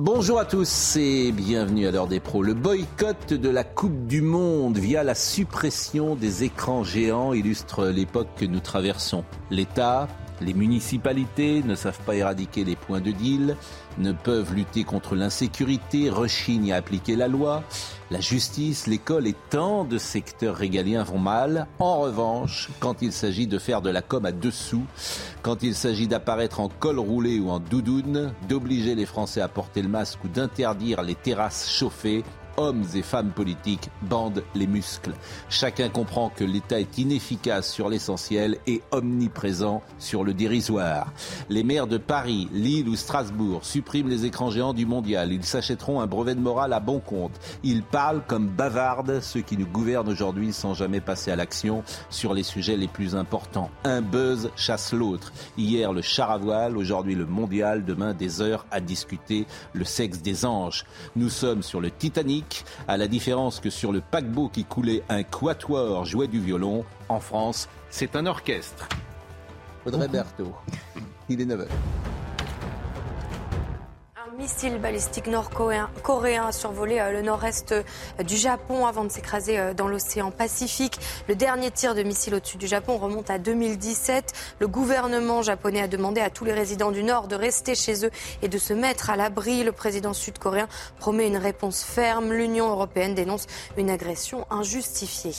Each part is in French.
Bonjour à tous et bienvenue à l'heure des pros. Le boycott de la Coupe du Monde via la suppression des écrans géants illustre l'époque que nous traversons. L'État les municipalités ne savent pas éradiquer les points de deal, ne peuvent lutter contre l'insécurité, rechignent à appliquer la loi. La justice, l'école et tant de secteurs régaliens vont mal. En revanche, quand il s'agit de faire de la com à dessous, quand il s'agit d'apparaître en col roulé ou en doudoune, d'obliger les Français à porter le masque ou d'interdire les terrasses chauffées, hommes et femmes politiques bandent les muscles. Chacun comprend que l'État est inefficace sur l'essentiel et omniprésent sur le dérisoire. Les maires de Paris, Lille ou Strasbourg suppriment les écrans géants du mondial. Ils s'achèteront un brevet de morale à bon compte. Ils parlent comme bavardes ceux qui nous gouvernent aujourd'hui sans jamais passer à l'action sur les sujets les plus importants. Un buzz chasse l'autre. Hier le char à voile, aujourd'hui le mondial, demain des heures à discuter le sexe des anges. Nous sommes sur le Titanic à la différence que sur le paquebot qui coulait, un quatuor jouait du violon. En France, c'est un orchestre. Audrey Berthaud, il est 9h missile balistique nord-coréen a survolé euh, le nord-est euh, du Japon avant de s'écraser euh, dans l'océan Pacifique. Le dernier tir de missile au-dessus du Japon remonte à 2017. Le gouvernement japonais a demandé à tous les résidents du Nord de rester chez eux et de se mettre à l'abri. Le président sud-coréen promet une réponse ferme. L'Union européenne dénonce une agression injustifiée.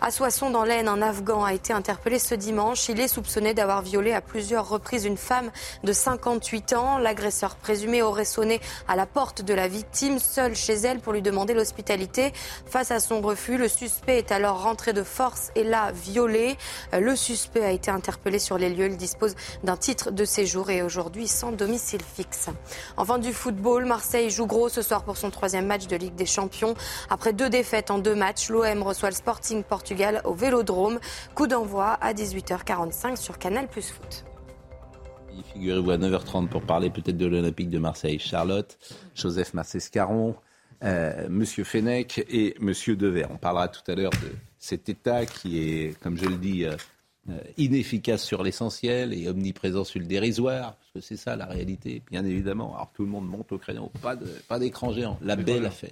À Soissons, dans l'Aisne, un Afghan a été interpellé ce dimanche. Il est soupçonné d'avoir violé à plusieurs reprises une femme de 58 ans. L'agresseur présumé aurait sonné à la porte de la victime, seule chez elle, pour lui demander l'hospitalité. Face à son refus, le suspect est alors rentré de force et l'a violé. Le suspect a été interpellé sur les lieux. Il dispose d'un titre de séjour et aujourd'hui sans domicile fixe. Enfin du football, Marseille joue gros ce soir pour son troisième match de Ligue des Champions. Après deux défaites en deux matchs, l'OM reçoit le Sporting Portugal au Vélodrome. Coup d'envoi à 18h45 sur Canal Plus Foot. Figurez-vous à 9h30 pour parler peut-être de l'Olympique de Marseille. Charlotte, Joseph Massescaron, euh, Monsieur Fenech et Monsieur Dever. On parlera tout à l'heure de cet État qui est, comme je le dis, euh, euh, inefficace sur l'essentiel et omniprésent sur le dérisoire, parce que c'est ça la réalité, bien évidemment. Alors tout le monde monte au crayon, pas, de, pas d'écran géant. La belle affaire.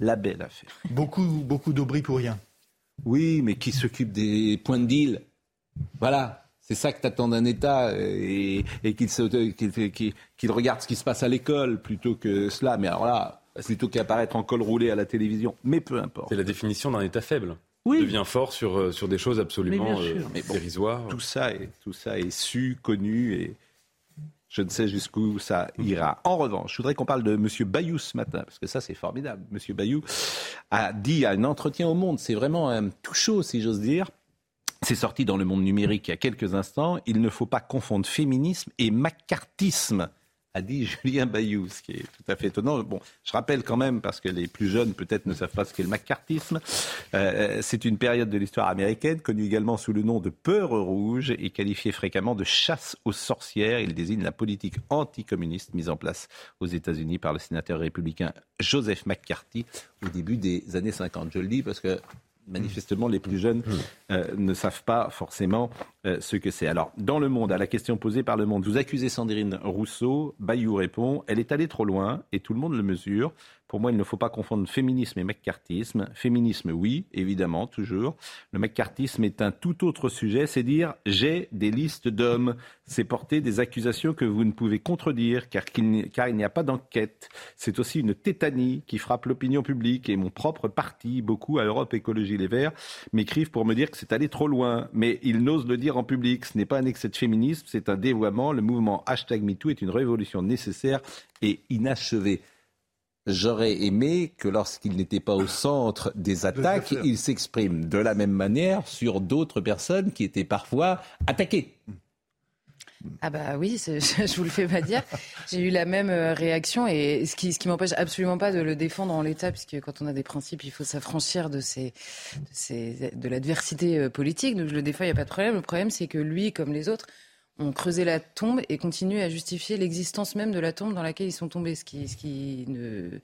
La belle affaire. Beaucoup, beaucoup d'obris pour rien. Oui, mais qui s'occupe des points de deal Voilà. C'est ça que tu attends d'un État et, qu'il regarde ce qui se passe à l'école plutôt que cela. Mais alors là, plutôt qu'apparaître en col roulé à la télévision. Mais peu importe. C'est la définition d'un État faible. Oui. devient fort sur, euh, sur des choses absolument euh, dérisoires. Tout ça, est, tout ça est su, connu et je ne sais jusqu'où ça ira. En revanche, je voudrais qu'on parle de M. Bayou ce matin, parce que ça, c'est formidable. M. Bayou a dit à un entretien au Monde, c'est vraiment un tout chaud, si j'ose dire, c'est sorti dans le monde numérique il y a quelques instants. Il ne faut pas confondre féminisme et macartisme a dit Julien Bayou, ce qui est tout à fait étonnant. Bon, je rappelle quand même, parce que les plus jeunes peut-être ne savent pas ce qu'est le macartisme, euh, c'est une période de l'histoire américaine connue également sous le nom de peur rouge et qualifiée fréquemment de chasse aux sorcières. Il désigne la politique anticommuniste mise en place aux États-Unis par le sénateur républicain Joseph McCarthy au début des années 50. Je le dis parce que manifestement, les plus jeunes euh, ne savent pas forcément euh, ce que c'est. Alors, dans le monde, à la question posée par le monde, vous accusez Sandrine Rousseau, Bayou répond, elle est allée trop loin et tout le monde le mesure. Pour moi, il ne faut pas confondre féminisme et McCarthyisme. Féminisme, oui, évidemment, toujours. Le McCarthyisme est un tout autre sujet, c'est dire j'ai des listes d'hommes. C'est porter des accusations que vous ne pouvez contredire car, car il n'y a pas d'enquête. C'est aussi une tétanie qui frappe l'opinion publique et mon propre parti, beaucoup à Europe Écologie Les Verts, m'écrivent pour me dire que c'est allé trop loin. Mais ils n'osent le dire en public. Ce n'est pas un excès de féminisme, c'est un dévoiement. Le mouvement hashtag MeToo est une révolution nécessaire et inachevée. J'aurais aimé que lorsqu'il n'était pas au centre des attaques, il s'exprime de la même manière sur d'autres personnes qui étaient parfois attaquées. Ah bah oui, je vous le fais pas dire. J'ai eu la même euh, réaction et ce qui, ce qui m'empêche absolument pas de le défendre en l'état, puisque quand on a des principes, il faut s'affranchir de, ces, de, ces, de l'adversité euh, politique. Donc je le défends, il n'y a pas de problème. Le problème, c'est que lui, comme les autres, ont creusé la tombe et continuent à justifier l'existence même de la tombe dans laquelle ils sont tombés, ce qui, ne,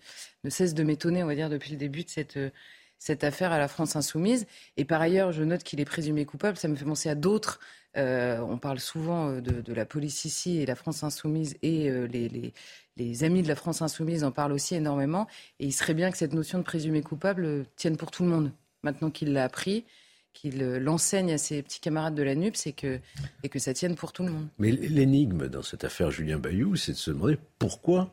cesse de m'étonner, on va dire, depuis le début de cette affaire à la France insoumise. Et par ailleurs, je note qu'il est présumé coupable. Ça me fait penser à d'autres. Euh, on parle souvent euh, de, la police ici et la France insoumise et euh, les, amis de la France insoumise en parlent aussi énormément. Et il serait bien que cette notion de présumé coupable tienne pour tout le monde. Maintenant qu'il l'a appris, qu'il l'enseigne à ses petits camarades de la NUPS et que, et que ça tienne pour tout le monde. Mais l'énigme dans cette affaire Julien Bayou, c'est de se demander pourquoi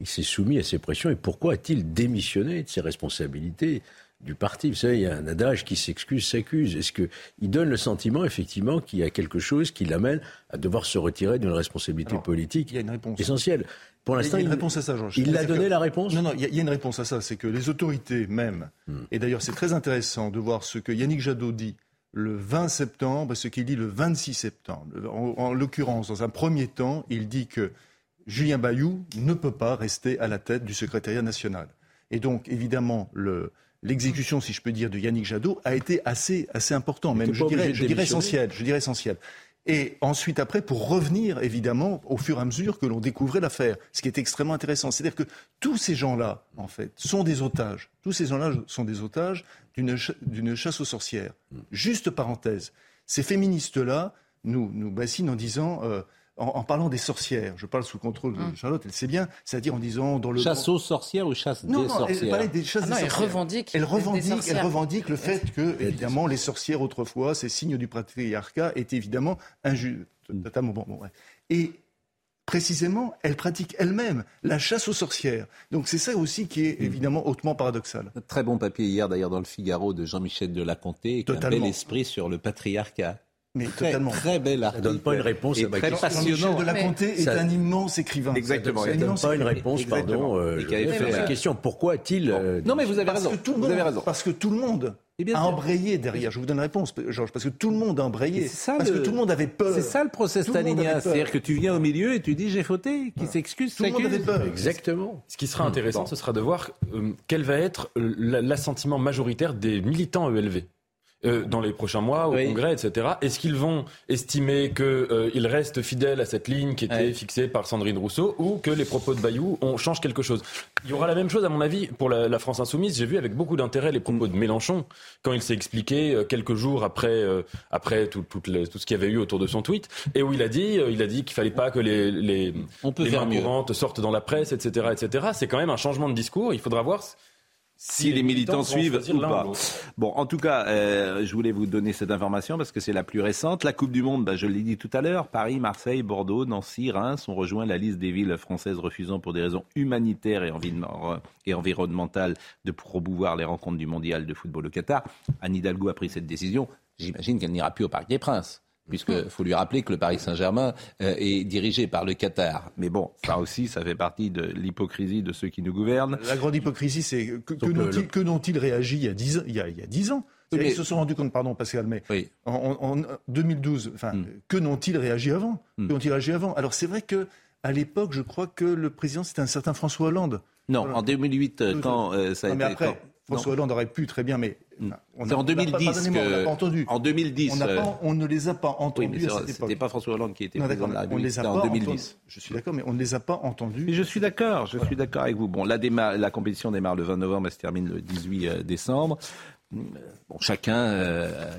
il s'est soumis à ces pressions et pourquoi a-t-il démissionné de ses responsabilités du parti. Vous savez, il y a un adage qui s'excuse, s'accuse. Est-ce qu'il donne le sentiment, effectivement, qu'il y a quelque chose qui l'amène à devoir se retirer d'une responsabilité politique essentielle? Pour l'instant, il y a une réponse à ça, Il a donné la réponse? Non, non, il y, a une réponse à ça. C'est que les autorités même, hmm. et d'ailleurs c'est très intéressant de voir ce que Yannick Jadot dit le 20 septembre et ce qu'il dit le 26 septembre. En, l'occurrence, dans un premier temps, il dit que Julien Bayou ne peut pas rester à la tête du secrétariat national. Et donc, évidemment, le, l'exécution, si je peux dire, de Yannick Jadot a été assez, assez important, même je dirais, je dirais essentiel. Je dirais essentiel. Et ensuite, après, pour revenir, évidemment, au fur et à mesure que l'on découvrait l'affaire, ce qui est extrêmement intéressant. C'est-à-dire que tous ces gens-là, en fait, sont des otages. Tous ces gens-là sont des otages d'une chasse aux sorcières. Juste parenthèse, ces féministes-là nous, nous bassinent en disant euh, en, parlant des sorcières, je parle sous contrôle de hum. Charlotte, elle sait bien, c'est-à-dire en disant dans le chasse aux sorcières ou chasse des sorcières. Elle parlait des chasses ah des sorcières. Elle revendique, elle revendique, elle revendique le fait que évidemment les sorcières autrefois, ces signes du patriarcat, étaient évidemment injustes, notamment bon, bon Et précisément, elle pratique elle-même la chasse aux sorcières. Donc c'est ça aussi qui est hum. évidemment hautement paradoxal. Très bon papier hier d'ailleurs dans le Figaro de Jean-Michel de Laconté, qui a un bel esprit sur le patriarcat. Mais très, totalement. Très belle article. Ça donne pas une réponse à ma très question. de la Comté est un immense écrivain. Exactement. Ça donne pas une réponse, pardon. Euh, fait la question. Pourquoi a-t-il euh, Non, mais vous avez raison. vous avez raison. Parce que tout le monde a embrayé derrière. Je vous donne la réponse, Georges, parce que tout le monde a embrayé. Ça, parce que tout le monde avait peur. C'est ça le procès stalinien. C'est-à-dire que tu viens au milieu et tu dis j'ai fauté, qui s'excuse, Tout le monde avait peur. Exactement. Ce qui sera intéressant, ce sera de voir euh, quel va être l'assentiment majoritaire des militants ELV. Euh, dans les prochains mois au Congrès, etc. Est-ce qu'ils vont estimer qu'ils euh, restent fidèles à cette ligne qui était fixée par Sandrine Rousseau ou que les propos de Bayou on change quelque chose? Il y aura la même chose, à mon avis, pour la, France insoumise. J'ai vu avec beaucoup d'intérêt les propos de Mélenchon quand il s'est expliqué euh, quelques jours après, après tout, tout, tout, ce qu'il y avait eu autour de son tweet et où il a dit, il a dit qu'il fallait pas que les, les, on peut les mains courantes sortent dans la presse, etc., etc. C'est quand même un changement de discours. Il faudra voir si, les, militants, suivent ou pas. Bon, en tout cas, euh, je voulais vous donner cette information parce que c'est la plus récente. La Coupe du Monde, bah, je l'ai dit tout à l'heure, Paris, Marseille, Bordeaux, Nancy, Reims ont rejoint la liste des villes françaises refusant pour des raisons humanitaires et, et environnementales de promouvoir les rencontres du mondial de football au Qatar. Anne Hidalgo a pris cette décision. J'imagine qu'elle n'ira plus au Parc des Princes puisqu'il faut lui rappeler que le Paris Saint-Germain euh, est dirigé par le Qatar. Mais bon, ça aussi, ça fait partie de l'hypocrisie de ceux qui nous gouvernent. La grande hypocrisie, c'est que, que n'ont-ils réagi il y a dix, il y a, il ans? Ils se sont rendus compte, pardon Pascal, mais en, 2012, enfin, hmm. que n'ont-ils réagi avant? Que n'ont-ils réagi avant? Alors c'est vrai que à l'époque, je crois que le président, c'était un certain François Hollande. Non, en 2008, euh, quand euh, ça a été... Après, François Hollande aurait pu très bien, mais c'est en 2010 que... entendu. En 2010. On, ne les a pas entendus à cette époque. C'était pas François Hollande qui était président de la République. en 2010. Je suis d'accord, mais on ne les a pas entendus. Mais je suis d'accord. Je suis d'accord avec vous. Bon, la, la compétition démarre le 20 novembre, elle se termine le 18 euh, décembre. Bon, chacun. Euh,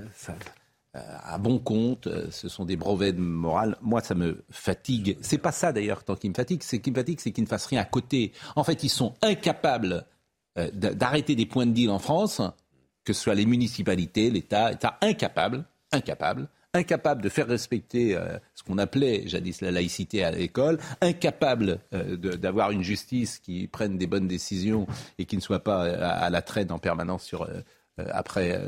à bon compte, ce sont des brevets de morale. Moi, ça me fatigue. C'est pas ça d'ailleurs tant qui me fatigue. C'est qui me fatigue, c'est qu'ils ne fassent rien à côté. En fait, ils sont incapables euh, d'arrêter des points de deal en France que ce soit les municipalités, l'État, État incapable, incapable, incapable de faire respecter euh, ce qu'on appelait jadis la laïcité à l'école, incapable euh, d'avoir une justice qui prenne des bonnes décisions et qui ne soit pas euh, à, la traîne en permanence sur. après,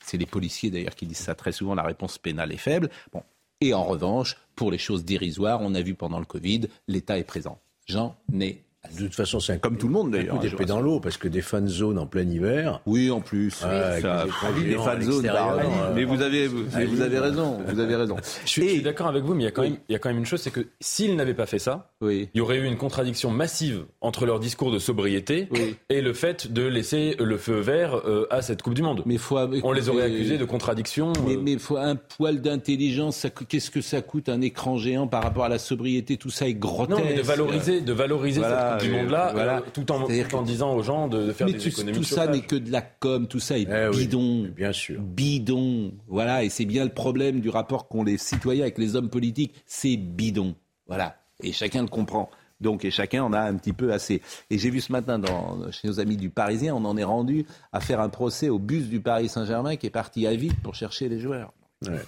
c'est les policiers d'ailleurs qui disent ça très souvent, la réponse pénale est faible. Bon. Et en revanche, pour les choses dérisoires, on a vu pendant le Covid, l'État est présent. J'en ai De toute façon, c'est comme tout le monde d'ailleurs. d'épée dans l'eau parce que des fan zones en plein hiver. Oui, en plus. Ouais, ça, des, des fan zones. euh, mais vous avez, vous, vous avez raison. Vous avez raison. Je suis, suis d'accord avec vous, mais il y a quand même, il y a quand même une chose, c'est que s'ils n'avaient pas fait ça, oui. il y aurait eu une contradiction massive entre leur discours de sobriété oui. et le fait de laisser le feu vert euh, à cette Coupe du Monde. Mais faut, on les aurait accusés de contradiction. Mais, euh... mais faut un poil d'intelligence. Qu'est-ce que ça coûte un écran géant par rapport à la sobriété Tout ça est grotesque. Non, mais de valoriser, de valoriser voilà, cette Coupe du Monde-là. Voilà. Euh, tout en, tout en disant aux gens de, de faire mais des tout, économies. Tout ça n'est que de la com, tout ça est eh bidon. Oui, bien sûr. Bidon. Voilà, et c'est bien le problème du rapport qu'ont les citoyens avec les hommes politiques. C'est bidon. Voilà. Et chacun le comprend. Donc, et chacun en a un petit peu assez. Et j'ai vu ce matin dans, chez nos amis du Parisien, on en est rendu à faire un procès au bus du Paris Saint-Germain qui est parti à vide pour chercher les joueurs. Ouais.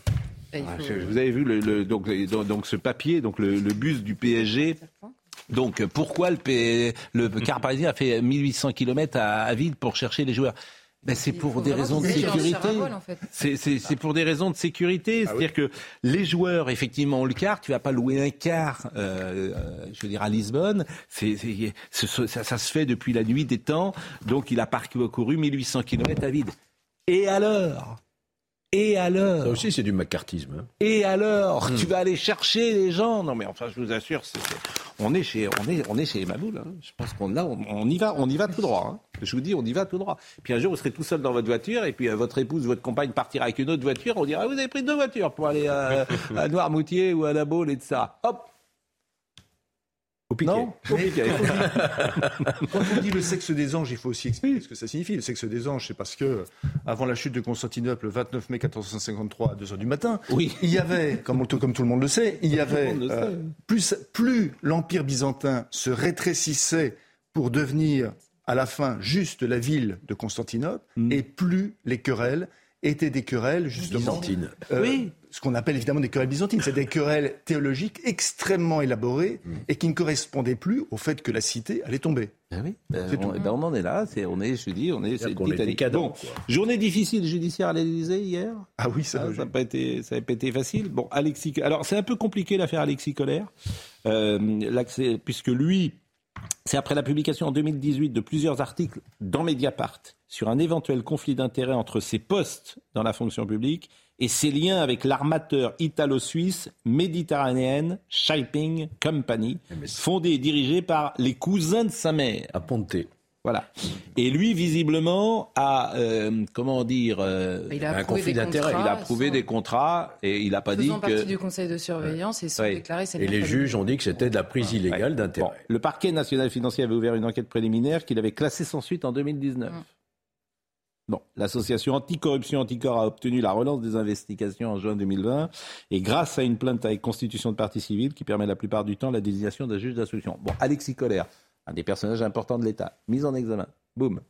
Ah, vous avez vu le, le, donc, donc, ce papier, donc le, le bus du PSG. Donc pourquoi le, P... le car parisien a fait 1800 km à, à vide pour chercher les joueurs? Ben, c'est pour des raisons de sécurité. En fait. C'est pour des raisons de sécurité. Ah C'est-à-dire que les joueurs, effectivement, ont le car. Tu vas pas louer un car, euh, je veux dire, à Lisbonne. Ça, ça se fait depuis la nuit des temps. Donc, il a parcouru 1800 km à vide. Et alors? Et alors Ça aussi, c'est du macartisme. Hein. Et alors, mmh. tu vas aller chercher les gens Non, mais enfin, je vous assure, c est, c est, on est chez, on est, on est chez Maboul. Hein. Je pense qu'on là, on, on, y va, on y va tout droit. Hein. Je vous dis, on y va tout droit. Puis un jour, vous serez tout seul dans votre voiture, et puis euh, votre épouse, votre compagne partira avec une autre voiture. On dira, vous avez pris deux voitures pour aller à, à Noirmoutier ou à La Baule et de ça. Hop, au piquet. Non, au piquet. Quand on dit le sexe des anges, il faut aussi expliquer ce que ça signifie. Le sexe des anges, c'est parce que, avant la chute de Constantinople, le 29 mai 1453, à 2 h du matin, oui. il y avait, comme, comme, tout le monde le sait, il y avait, euh, plus, plus l'Empire byzantin se rétrécissait pour devenir, à la fin, juste la ville de Constantinople, mm. et plus les querelles étaient des querelles, justement. Byzantines. Euh, oui ce qu'on appelle évidemment des querelles byzantines. C'est des querelles théologiques extrêmement élaborées mmh. et qui ne correspondaient plus au fait que la cité allait tomber. Ben oui, ben on, ben on, en est là. On est, je dis, on est. C'est bon, journée difficile judiciaire à l'Élysée hier. Ah oui, ça. Ah, ça n'a pas été, ça pas été facile. Bon, Alexis. Alors c'est un peu compliqué l'affaire Alexis Colère, euh, puisque lui. C'est après la publication en 2018 de plusieurs articles dans Mediapart sur un éventuel conflit d'intérêts entre ses postes dans la fonction publique et ses liens avec l'armateur italo-suisse méditerranéenne Shipping Company, fondée et dirigée par les cousins de sa mère. À Ponte. Voilà. Et lui, visiblement, a, euh, comment dire, euh, il a un conflit d'intérêts. Il a prouvé sans... des contrats et il n'a pas dit partie que. du conseil de surveillance et sans Oui. déclarer ses Et les juges ont dit que c'était de la prise illégale Ouais. d'intérêt. Bon, le parquet national financier avait ouvert une enquête préliminaire qu'il avait classée sans suite en 2019. Mm. Bon, l'association anticorruption Anticor a obtenu la relance des investigations en juin 2020 et grâce à une plainte avec constitution de partie civile qui permet la plupart du temps la désignation d'un juge d'instruction. Bon, Alexis Collère, un des personnages importants de l'État, mis en examen. Boum.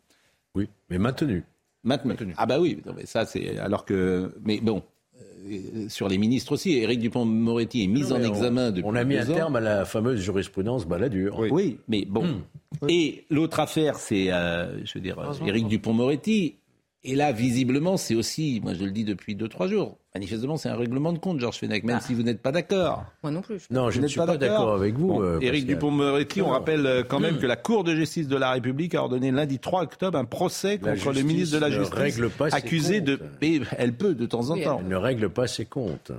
Oui, mais maintenu. Maintenu. Ah bah oui, non, mais ça c'est alors que mais bon euh, sur les ministres aussi, Éric Dupont-Moretti est mis Non, en examen on, depuis on a mis un ans. terme à la fameuse jurisprudence Balladur. Oui. mais bon. Hmm. Et l'autre affaire, c'est, euh, je veux dire. Éric Dupont-Moretti. Et là, visiblement, c'est aussi, moi je le dis depuis deux, trois jours, manifestement, c'est un règlement de compte, Georges Fenech, même Ah. si vous n'êtes pas d'accord. Moi non plus. je- Non, je ne suis pas pas d'accord avec vous. Bon, euh, Éric. Dupont-Moretti, on rappelle euh, quand même que la Cour de justice de la République a ordonné lundi 3 octobre un procès La contre le ministre de la ne Justice, règle pas ses accusé de... Mais elle peut de temps en temps. Elle ne règle pas ses comptes.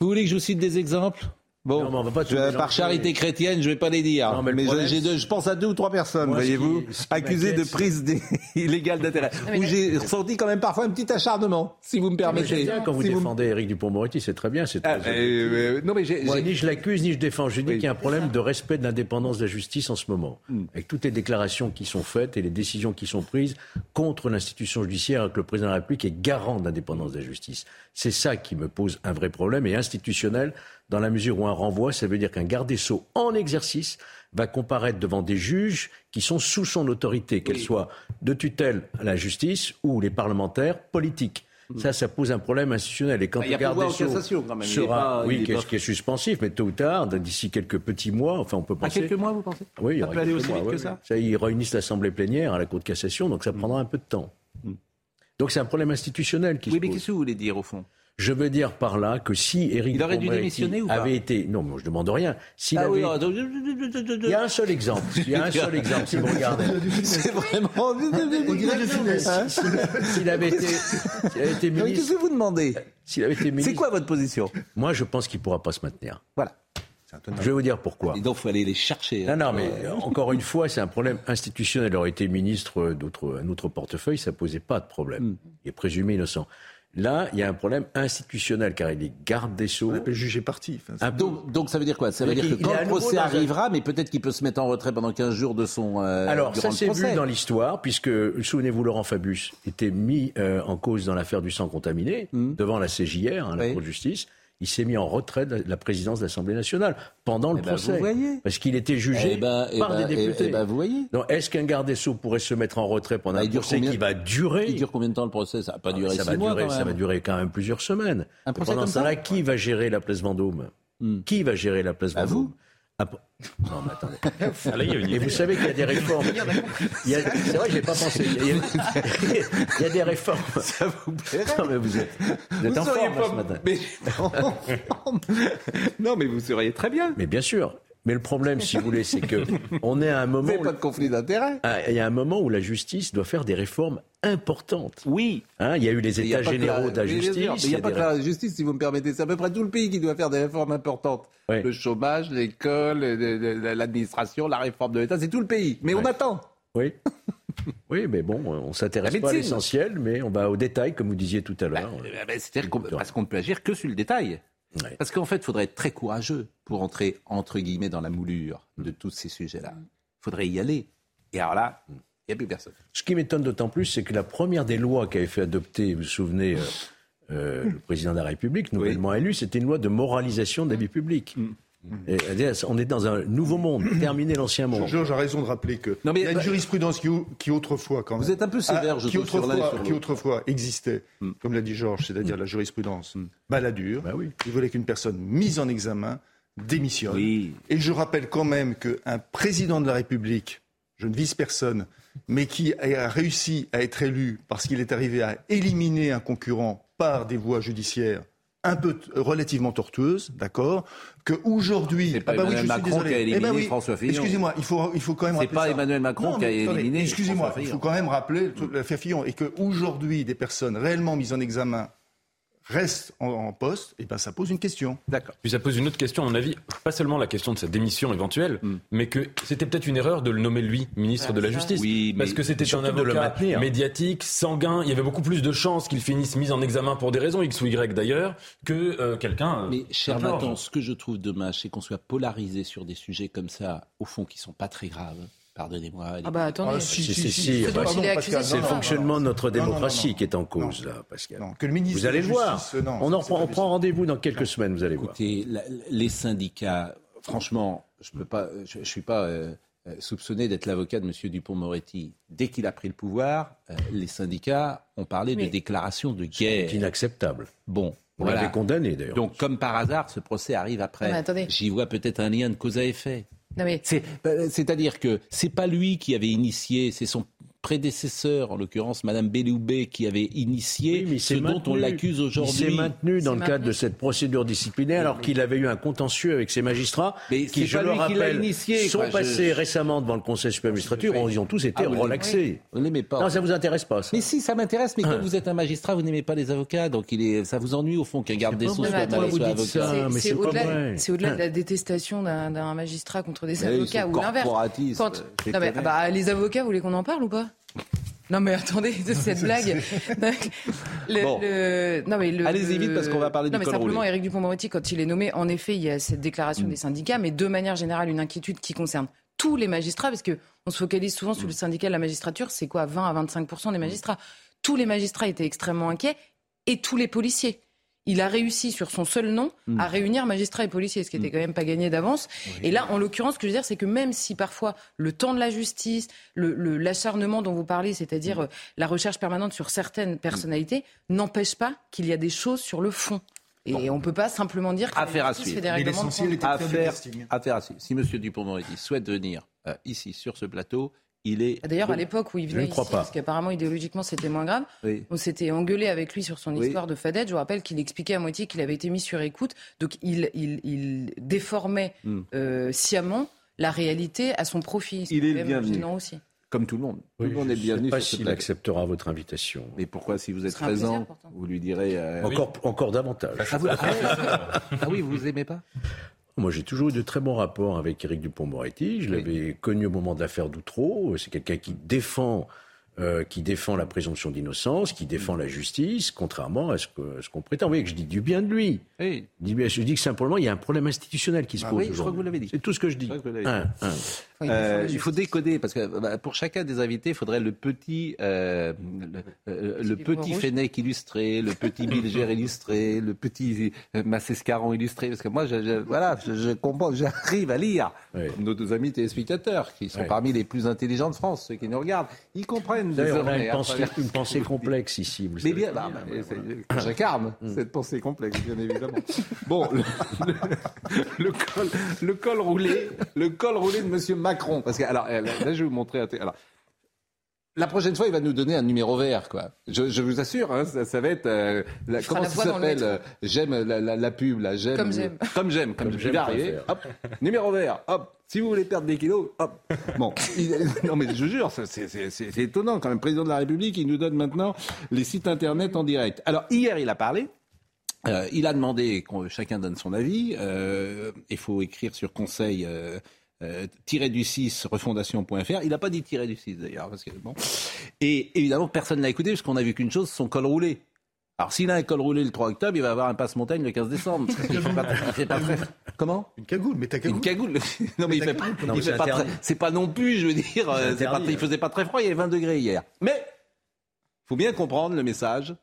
Vous voulez que je vous cite des exemples? Bon, Non, mais on va pas je- tous les par charité chrétienne, je vais pas les dire. Non, mais le mais je- problème, j'ai deux- c'est- je pense à deux ou trois personnes, voyez-vous, accusées de prise illégale d'intérêt. mais Où j'ai ressenti quand même parfois un petit acharnement, si vous me permettez. bien quand vous Si défendez Éric Dupont-Moretti, c'est très bien. C'est Ah, très euh, euh, non mais j'ai, Moi, ni je l'accuse, ni je défends. Je dis Oui. qu'il y a un problème de respect de l'indépendance de la justice en ce moment. Hmm. Avec toutes les déclarations qui sont faites et les décisions qui sont prises contre l'institution judiciaire, que le président de la République est garant de l'indépendance de la justice. C'est ça qui me pose un vrai problème et institutionnel, dans la mesure où un renvoi, ça veut dire qu'un garde des Sceaux en exercice va comparaître devant des juges qui sont sous son autorité, qu'elle soit de tutelle à la justice ou les parlementaires politiques. Ça, ça pose un problème institutionnel. Et quand. Bah, le garde des Sceaux cassation, quand même. Sera, pas- oui, qui est, suspensif, mais tôt ou tard, d'ici quelques petits mois, enfin, on peut à penser. quelques mois, vous pensez? Oui, il y Ça peut aller quelques aussi mois, vite oui, que ça? oui. Ils réunissent l'Assemblée plénière à la Cour de cassation, donc ça prendra un peu de temps. Mm. Donc c'est un problème institutionnel qui Oui, se mais pose. qu'est-ce que vous voulez dire au fond? Je veux dire par là que si Éric Il aurait dû démissionner ou pas avait été... Non, mais je demande rien. S'il Ah avait... oui, alors, Il y a un seul exemple. Il y a un seul exemple, si vous regardez. c'est vraiment. S'il avait été, s'il avait été Mais Qu'est-ce ministre... que vous demandez S'il avait été ministre... C'est quoi votre position Moi, je pense qu'il ne pourra pas se maintenir. Voilà. Je vais vous dire pourquoi. Et donc, il faut aller les chercher. hein. Non, non, mais encore une fois, c'est un problème institutionnel. Il aurait été ministre d'autre, un autre portefeuille, ça posait pas de problème. Hmm. Il est présumé innocent. Là, il y a un problème institutionnel, car il est garde des Sceaux. On appelle juger parti. Enfin, c'est- peu- Donc, donc ça veut dire quoi? Ça veut dire que quand est le procès arrivera, mais peut-être qu'il peut se mettre en retrait pendant 15 jours de son. euh, Alors, ça le s'est procès. vu dans l'histoire, puisque, souvenez-vous, Laurent Fabius était mis euh, en cause dans l'affaire du sang contaminé, devant la CJR, hein, la Hmm. Oui. Cour de justice. Il s'est mis en retrait de la présidence de l'Assemblée nationale pendant le Eh ben, procès. vous voyez. Parce qu'il était jugé Eh ben, eh par ben, des députés. vous voyez. Donc, est-ce qu'un garde des Sceaux pourrait se mettre en retrait pendant Bah, un procès combien- qui va durer Il dure combien de temps le procès? Ça va pas Ah, durer ça, six va mois. durer, quand ça même. va durer quand même plusieurs semaines. Un procès Pendant comme ce ça? qui va gérer la place Vendôme? Hmm. Qui va gérer la place Bah, Vendôme? vous. Ah, p- Non, mais attendez. Ah, là, il y a une Et vous savez qu'il y a des réformes. Il y a- C'est vrai, j'ai pas pensé. Il y, a, il y a des réformes. Ça vous plairait Non, mais vous êtes, vous êtes Vous en forme là, ce matin. Mais... non, mais vous seriez très bien. Mais bien sûr. Mais le problème, si vous voulez, c'est que on est à un moment. où- pas de conflit d'intérêt. Ah, Il y a un moment où la justice doit faire des réformes importantes. Oui. Hein, il y a eu les États généraux de la mais justice. mais Il n'y a pas que la justice, si vous me permettez. C'est à peu près tout le pays qui doit faire des réformes importantes. Le chômage, l'école, le- le- l'administration, la réforme de l'État, c'est tout le pays. Mais on attend. Oui. Oui, mais bon, on s'intéresse pas à l'essentiel, mais on va au détail, comme vous disiez tout à l'heure. Euh, ben, C'est-à-dire qu'on- parce qu'on ne peut agir que sur le détail. Ouais. Parce qu'en fait, il faudrait être très courageux pour entrer, entre guillemets, dans la moulure de tous ces sujets-là. Il faudrait y aller. Et alors là, il n'y a plus personne. Ce qui m'étonne d'autant plus, c'est que la première des lois qu'avait fait adopter, vous vous souvenez, euh, euh, le président de la République, nouvellement élu, c'était une loi de moralisation de la vie publique. Mm. Et, c'est-à-dire, on est dans un nouveau monde, terminer l'ancien monde. Georges a raison de rappeler que Non, mais- il y a une bah- jurisprudence qui, qui autrefois quand même, Vous êtes un peu sévère, je qui trouve, autrefois, sur qui l'autre. autrefois existait, comme l'a dit Georges, c'est-à-dire la jurisprudence baladure. Bah oui. Il voulait qu'une personne mise en examen démissionne. Oui. Et je rappelle quand même qu'un président de la République, je ne vise personne, mais qui a réussi à être élu parce qu'il est arrivé à éliminer un concurrent par des voies judiciaires un peu relativement tortueuses, d'accord Que aujourd'hui, C'est pas ah bah Emmanuel Macron qui a Eh éliminé ben oui. François Fillon. Excusez-moi, il faut, il faut quand même C'est rappeler pas ça. Emmanuel Macron Non, qui a éliminé Excusez-moi, il Fillon. faut quand même rappeler l'affaire Fillon et que aujourd'hui des personnes réellement mises en examen restent en, en poste, et ben ça pose une question. D'accord. Puis ça pose une autre question, à mon avis, pas seulement la question de sa démission éventuelle, Hmm. mais que c'était peut-être une erreur de le nommer lui, ministre de la Justice. Oui, mais parce que c'était un surtout de le avocat maintenir. médiatique, sanguin, il y avait beaucoup plus de chances qu'il finisse mis en examen pour des raisons X ou Y d'ailleurs, que euh, quelqu'un... euh, Mais cher. Nathan, ce que je trouve dommage, c'est qu'on soit polarisé sur des sujets comme ça, au fond, qui sont pas très graves. Pardonnez-moi. Ah bah attendez. Ah, C'est le fonctionnement de notre Non, non, non, démocratie non. qui est en cause, là, Pascal. Non, que le ministre Vous allez le voir. Non, on en c'est prend, pas on prend rendez-vous dans quelques semaines, vous allez voir. La- les syndicats, franchement, je peux pas, je, je suis pas euh, euh, soupçonné d'être l'avocat de M. Dupont-Moretti. Dès qu'il a pris le pouvoir, euh, les syndicats ont parlé de déclaration de C'est guerre. inacceptable. Bon, On voilà. l'avait condamné, d'ailleurs. Donc, comme par hasard, ce procès arrive après. Attendez. J'y vois peut-être un lien de cause à effet. Euh, C'est-à-dire que c'est pas lui qui avait initié, c'est son prédécesseur, en l'occurrence Madame Belloubet, qui avait initié Oui, mais ce dont on l'accuse Il s'est aujourd'hui. maintenu dans le cadre de cette procédure disciplinaire alors qu'il avait eu un contentieux avec ses magistrats Mais qui, je pas le lui qui rappelle, initié, sont quoi, je- passés récemment devant le Conseil supérieur administratif. Ils ont tous été Ah, vous relaxés. Vous n'aimez pas. Non, ça vous intéresse pas, ça Mais si, ça m'intéresse, mais quand vous êtes un magistrat, vous n'aimez pas les avocats, donc il est, ça vous ennuie au fond qu'un garde des Sceaux soit, avocat. c'est- au-delà, de la détestation d'un magistrat contre des avocats ou l'inverse. bah, les avocats, vous voulez qu'on en parle ou pas? Non mais attendez, de cette blague. Le- Bon. le- non mais le- Allez-y vite, parce qu'on va parler non, du mais simplement, roulé. Éric Dupond-Moretti, quand il est nommé, en effet, il y a cette déclaration Mm. des syndicats, mais de manière générale, une inquiétude qui concerne tous les magistrats, parce que on se focalise souvent Mm. sur le syndicat de la magistrature, c'est quoi 20 à 25% des magistrats? Tous les magistrats étaient extrêmement inquiets et tous les policiers. Il a réussi sur son seul nom Mm. à réunir magistrats et policiers, ce qui était quand même pas gagné d'avance. Et là, en l'occurrence, ce que je veux dire, c'est que même si parfois le temps de la justice, le- le- l'acharnement dont vous parlez, c'est-à-dire Mm. euh, la recherche permanente sur certaines personnalités, n'empêche pas qu'il y a des choses sur le fond. Et on peut pas simplement dire que Affaire la à suivre. fait des règlements l'essentiel affaire à suivre. Si M. Dupont-Moretti souhaite venir euh, ici, sur ce plateau, il est. Ah, d'ailleurs, à l'époque où il venait ici, parce qu'apparemment idéologiquement c'était moins grave, on s'était engueulé avec lui sur son histoire de Fadette. Je vous rappelle qu'il expliquait à moitié qu'il avait été mis sur écoute, donc il, il, déformait hmm. euh, sciemment la réalité à son profit. Il est le bienvenu. aussi. Comme tout le monde. tout le monde est bienvenu. Je ne sais pas s'il acceptera votre invitation. Mais pourquoi, si vous êtes présent, vous lui direz. Euh, encore, encore davantage. Ah, vous... ah, oui, vous aimez pas? Moi, j'ai toujours eu de très bons rapports avec Éric Dupont-Moretti. Je l'avais connu au moment de l'affaire Doutreau. C'est quelqu'un qui défend euh, qui défend la présomption d'innocence, qui défend la justice, contrairement à ce qu'on prétend. Vous voyez que je dis du bien de lui. Oui. Je, dis, que simplement, il y a un problème institutionnel qui se ah pose. Oui, je crois que vous l'avez dit. C'est tout ce que je dis. Euh, il faut décoder parce que bah, pour chacun des invités, il faudrait le petit, euh, le, le petit Fennec illustré, le petit Bilger illustré, le petit Massescaron illustré. Parce que moi, je, voilà, je, comprends, j'arrive à lire. Nos deux amis téléspectateurs, qui sont parmi les plus intelligents de France, ceux qui nous regardent, ils comprennent. D'ailleurs, on a une pensée, une pensée complexe ici. Vous Mais bien, bah, bah, j'incarne mm. cette pensée complexe, bien évidemment. bon, le, col, le col roulé, le col roulé de Monsieur Macron. Parce que, alors, là, je vais vous montrer. Alors, la prochaine fois, il va nous donner un numéro vert, quoi. Je, je vous assure, hein, ça, ça, va être euh, la, comment ça s'appelle euh, J'aime la, la, la, pub, là. J'aime. Comme j'aime. Comme j'aime. Comme, j'aime. arriver. Hop, numéro vert. Hop. Si vous voulez perdre des kilos, hop. Bon, non mais je jure, c'est étonnant quand même. Président de la République, il nous donne maintenant les sites internet en direct. Alors hier, il a parlé. Euh, il a demandé que chacun donne son avis. Euh, il faut écrire sur conseil euh, euh du 6 refondation.fr. Il n'a pas dit tiré du 6 d'ailleurs. Parce que, bon. Et évidemment, personne n'a écouté parce qu'on n'a vu qu'une chose, son col roulé. Alors s'il a un col roulé le 3 octobre, il va avoir un passe-montagne le 15 décembre. Il fait pas, fait pas très... Comment? Une cagoule, mais ta cagoule. Une cagoule. non mais, il fait, il fait pas très... C'est pas non plus, je veux dire, pas... il faisait pas très froid, il y avait 20 degrés hier. Mais faut bien comprendre le message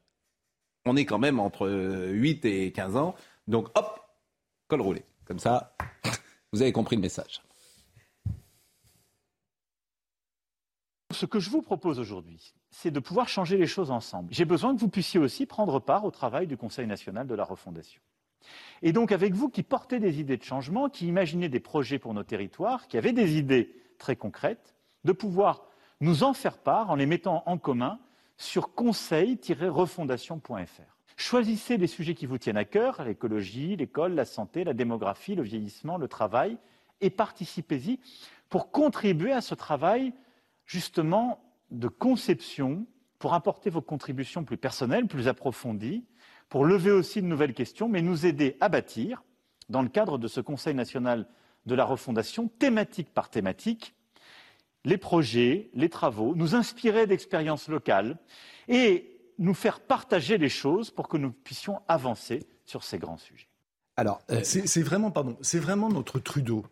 on est quand même entre 8 et 15 ans. Donc hop, col roulé. Comme ça, vous avez compris le message. Ce que je vous propose aujourd'hui, c'est de pouvoir changer les choses ensemble. J'ai besoin que vous puissiez aussi prendre part au travail du Conseil national de la refondation. Et donc avec vous qui portez des idées de changement, qui imaginez des projets pour nos territoires, qui avez des idées très concrètes, de pouvoir nous en faire part en les mettant en commun sur conseil-refondation.fr. Choisissez les sujets qui vous tiennent à cœur, l'écologie, l'école, la santé, la démographie, le vieillissement, le travail, et participez-y pour contribuer à ce travail justement de conception, pour apporter vos contributions plus personnelles, plus approfondies, pour lever aussi de nouvelles questions, mais nous aider à bâtir, dans le cadre de ce Conseil national de la refondation, thématique par thématique, les projets, les travaux, nous inspirer d'expériences locales et nous faire partager les choses pour que nous puissions avancer sur ces grands sujets. Alors, euh, c'est vraiment, pardon, c'est vraiment notre Trudeau.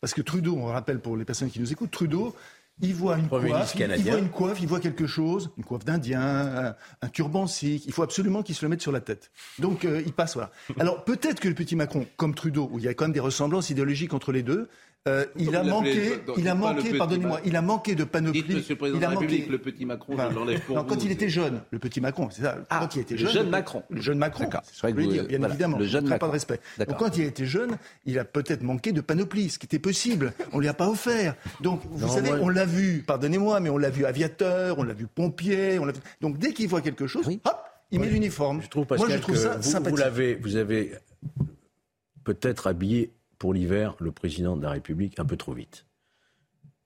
Parce que Trudeau, on rappelle pour les personnes qui nous écoutent, Trudeau, il voit une coiffe, il, voit une coiffe, il voit quelque chose, une coiffe d'Indien, un, turban sikh. Il faut absolument qu'il se le mette sur la tête. Donc euh, il passe voilà. Alors peut-être que le petit Macron, comme Trudeau, où il y a quand même des ressemblances idéologiques entre les deux, euh, il, a manqué, il a manqué, pardonnez-moi, il a manqué de panoplie. Dites, Monsieur le Président il a de la République, le petit Macron, je l'enlève pour non, Quand il était jeune, le petit Macron, c'est ça. Ah, quand il était jeune, le jeune Macron. Le jeune Macron, c'est ce que je voulais dire, bien évidemment. Le jeune Macron. pas de respect. Donc quand il était jeune, il a peut-être manqué de panoplie, ce qui était possible. On lui a pas offert. Donc vous savez, on l'a vu, pardonnez-moi, mais on l'a vu aviateur, on l'a vu pompier, on l'a vu... Donc dès qu'il voit quelque chose, hop, il met l'uniforme. Je trouve, Pascal, Moi, je trouve ça vous, Vous l'avez, vous avez peut-être habillé pour l'hiver le président de la République un peu trop vite.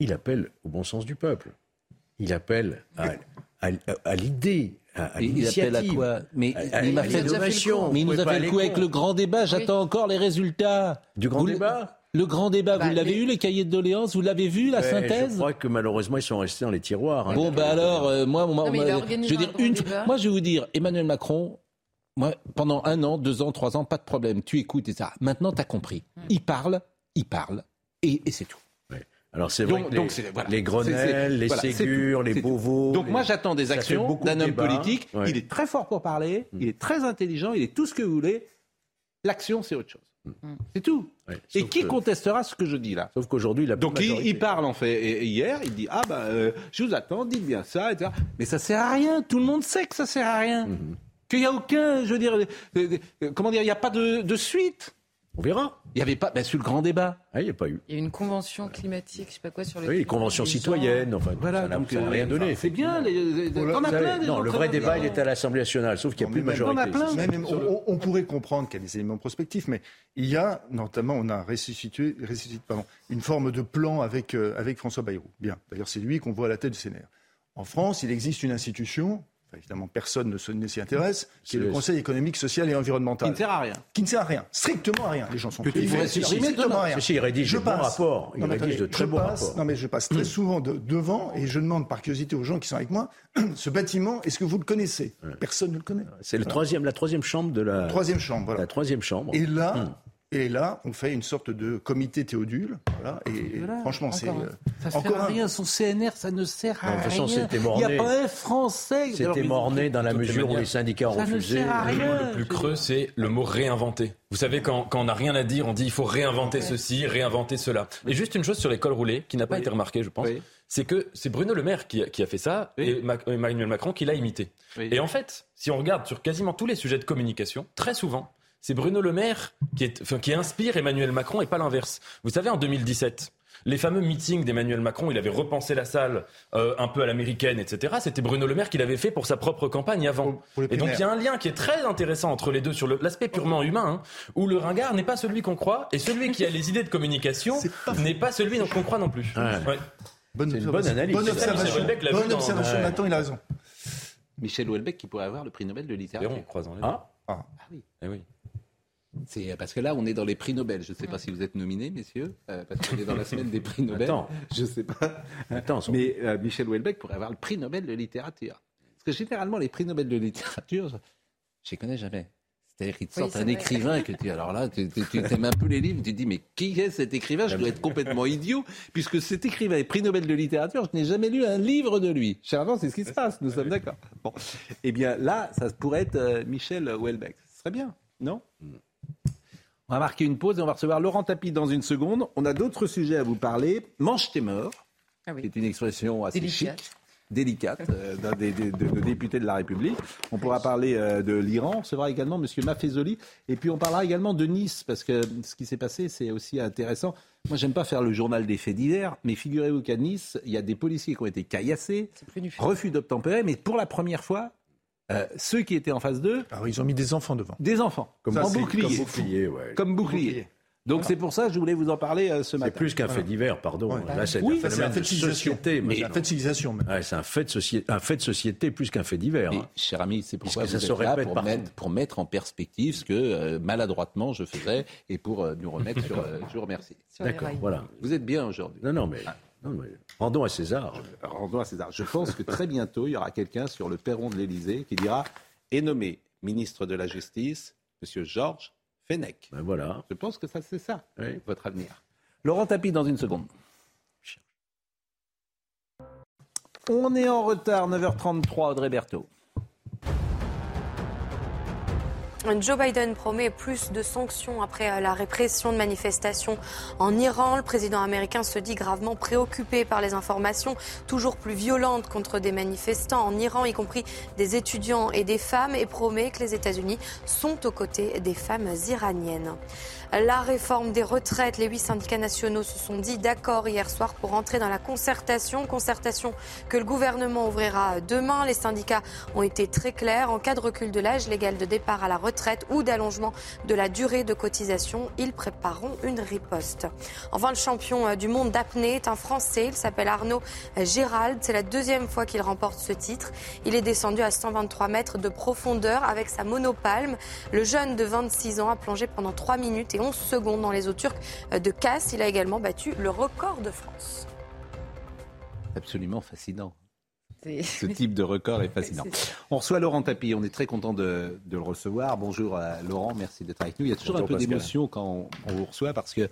Il appelle au bon sens du peuple. Il appelle à, l'idée, à, il appelle à quoi Mais il m'a fait Mais il nous a fait le coup avec le grand débat. J'attends encore les résultats. Du grand débat le grand débat, vous bah, l'avez eu, les cahiers de doléances Vous l'avez vu, la synthèse Je crois que malheureusement, ils sont restés dans les tiroirs. Hein. bon, bah alors, euh, moi, moi, je veux dire, une, moi, je vais vous dire, Emmanuel Macron, moi, pendant un an, deux ans, trois ans, pas de problème. Tu écoutes et ça. Maintenant, tu as compris. Hmm. Il parle, il parle, et, c'est tout. Alors c'est vrai donc, les, Grenelles, les Ségures, les Beauvaux... Donc moi j'attends des actions d'un homme politique. Il est très fort pour parler, hmm. il est très intelligent, il est tout ce que vous voulez. L'action c'est autre chose. Hmm. C'est tout. et qui contestera ce que je dis là? Sauf qu'aujourd'hui, il a Donc il, parle en fait. Et, hier, il dit ah bah euh, je vous attends, dites bien ça, etc. Mais ça sert à rien. Tout le monde sait que ça sert à rien qu'il n'y a aucun, je veux dire, euh, euh, comment dire, il n'y a pas de, suite. On verra. Il n'y avait pas, ben, sur le grand débat. Ah, il n'y a pas eu. Il y a une convention climatique, je sais pas quoi, sur les. Oui, convention citoyenne, enfin, Voilà, ça n'a n'a euh, rien donné. C'est bien, les, les- Vous savez, plein non, le vrai débat, il est à l'Assemblée nationale, sauf qu'il n'y a plus de majorité. on a plein. Mais même, on, on pourrait comprendre qu'il y a des éléments prospectifs, mais il y a, notamment, on a ressuscité, ressuscité, pardon, une forme de plan avec, euh, avec François Bayrou. Bien. D'ailleurs, c'est lui qu'on voit à la tête du CNR. En France, il existe une institution, enfin, évidemment, personne ne se- ne s'y intéresse, qui est le Conseil économique, social et Qui environnemental. ne sert à rien. Qui ne sert à rien. Strictement à rien. Les gens sont c'est supprimer strictement à rien. Si, si, il rédige Je de bons passe. rapports. Il Non, rédige attendez, de très bons passe- rapports. Non, mais je passe très souvent de- devant et je demande par curiosité aux gens qui sont avec moi ce bâtiment, est-ce que vous le connaissez? Personne ne le connaît. C'est le troisième, la troisième chambre de la, Troisième chambre, voilà. la troisième chambre. Et là, Hmm. Et là, on fait une sorte de comité Théodule. Voilà, et, Voilà. franchement, c'est Encore un. euh, Ça sert encore à un. rien, son CNR, ça ne sert à Non, de toute façon, rien. Il n'y a pas un Français. C'était morné dans la mesure où les syndicats ont ça ne refusé. sert à rien. Le plus creux, c'est le mot réinventer. Vous savez, quand, quand on n'a rien à dire, on dit il faut réinventer ceci, réinventer cela. Et juste une chose sur l'école roulée, qui n'a pas Oui. été remarquée, je pense, Oui. c'est que c'est Bruno Le Maire qui, a- qui a fait ça Oui. et Emmanuel Macron qui l'a imité. Oui. Et en fait, si on regarde sur quasiment tous les sujets de communication, très souvent, c'est Bruno Le Maire qui, est, enfin, qui inspire Emmanuel Macron et pas l'inverse. Vous savez, en 2017, les fameux meetings d'Emmanuel Macron, il avait repensé la salle euh, un peu à l'américaine, etc. C'était Bruno Le Maire qui l'avait fait pour sa propre campagne avant. Pour- pour les et donc il y a un lien qui est très intéressant entre les deux sur l'aspect purement humain, hein, où le ringard n'est pas celui qu'on croit et celui qui a les idées de communication pas n'est pas celui qu'on croit non plus. Ouais. Ouais. Bonne une bonne analyse. Bonne observation. Bonne. Nathan, il a raison. Michel Houellebecq qui pourrait avoir le prix Nobel de littérature. Verrons, croisons les Ah, Ah oui. Eh oui. C'est parce que là, on est dans les prix Nobel. Je ne sais pas si vous êtes nominés, messieurs, euh, parce qu'on est dans la semaine des prix Nobel. Attends. Je ne sais pas. attends, son- Mais euh, Michel Houellebecq pourrait avoir le prix Nobel de littérature. Parce que généralement, les prix Nobel de littérature, je ne les connais jamais. C'est-à-dire qu'ils te Oui, sortent c'est un vrai. écrivain que tu. Alors là, tu, tu, tu aimes un peu les livres, tu te dis, mais qui est cet écrivain? Je dois être complètement idiot, puisque cet écrivain est prix Nobel de littérature, je n'ai jamais lu un livre de lui. Généralement, c'est ce qui se passe, nous sommes d'accord. Bon. Eh bien, là, ça pourrait être euh, Michel Houellebecq. Ce serait bien, non? On va marquer une pause et on va recevoir Laurent Tapie dans une seconde. On a d'autres sujets à vous parler. Mange tes morts, Ah qui oui. est une expression assez Délicate. chic délicate euh, d'un des- des- de nos députés de la République. On pourra parler euh, de l'Iran, on recevra également M. Maffezoli, et puis on parlera également de Nice, parce que ce qui s'est passé, c'est aussi intéressant. Moi, j'aime pas faire le journal des faits divers, mais figurez-vous qu'à Nice, il y a des policiers qui ont été caillassés, C'est refus d'obtempérer, mais pour la première fois, euh, ceux qui étaient en face d'eux, Alors, ils ont mis des enfants devant. des enfants, comme Ça, en c'est bouclier, Comme bouclier, ouais. comme bouclier. Donc c'est pour ça que je voulais vous en parler euh, ce C'est matin. plus qu'un fait divers, pardon. Ouais. Là, c'est Oui, un c'est un fait de société. Mais la fait de civilisation, même. Ouais, c'est un fait de société, un fait de société plus qu'un fait divers. Mais, hein. cher ami, c'est pourquoi vous ça êtes se là répète pour mettre, pour mettre en perspective ce que euh, maladroitement je faisais et pour euh, nous remettre sur. euh, je vous remercie. D'accord, voilà. Vous êtes bien aujourd'hui. Non, non, mais, non, mais rendons à César. Rendons à César. Je pense que très bientôt, il y aura quelqu'un sur le perron de l'Élysée qui dira est nommé ministre de la Justice, Monsieur Georges Fenech. Ben voilà. Je pense que ça, c'est ça, Oui. votre avenir. Laurent Tapie, dans une seconde. On est en retard, 9h33, Audrey Berthaud. Joe Biden promet plus de sanctions après euh, la répression de manifestations en Iran. Le président américain se dit gravement préoccupé par les informations toujours plus violentes contre des manifestants en Iran, y compris des étudiants et des femmes, et promet que les États-Unis sont aux côtés des femmes iraniennes. La réforme des retraites, les huit syndicats nationaux se sont dit d'accord hier soir pour entrer dans la concertation, concertation que le gouvernement ouvrira demain. Les syndicats ont été très clairs. En cas de recul de l'âge légal de départ à la retraite ou d'allongement de la durée de cotisation, ils prépareront une riposte. Enfin, le champion du monde d'apnée est un Français. Il s'appelle Arnaud Gérald. C'est la deuxième fois qu'il remporte ce titre. Il est descendu à 123 mètres de profondeur avec sa monopalme. Le jeune de 26 ans a plongé pendant 3 minutes et 11 secondes dans les eaux turques de Casse. Il a également battu le record de France. Absolument fascinant. Ce type de record est fascinant. On reçoit Laurent Tapie, on est très content de, de le recevoir. Bonjour à Laurent, merci d'être avec nous. Il y a toujours Bonjour, un peu d'émotion quand on, on vous reçoit parce que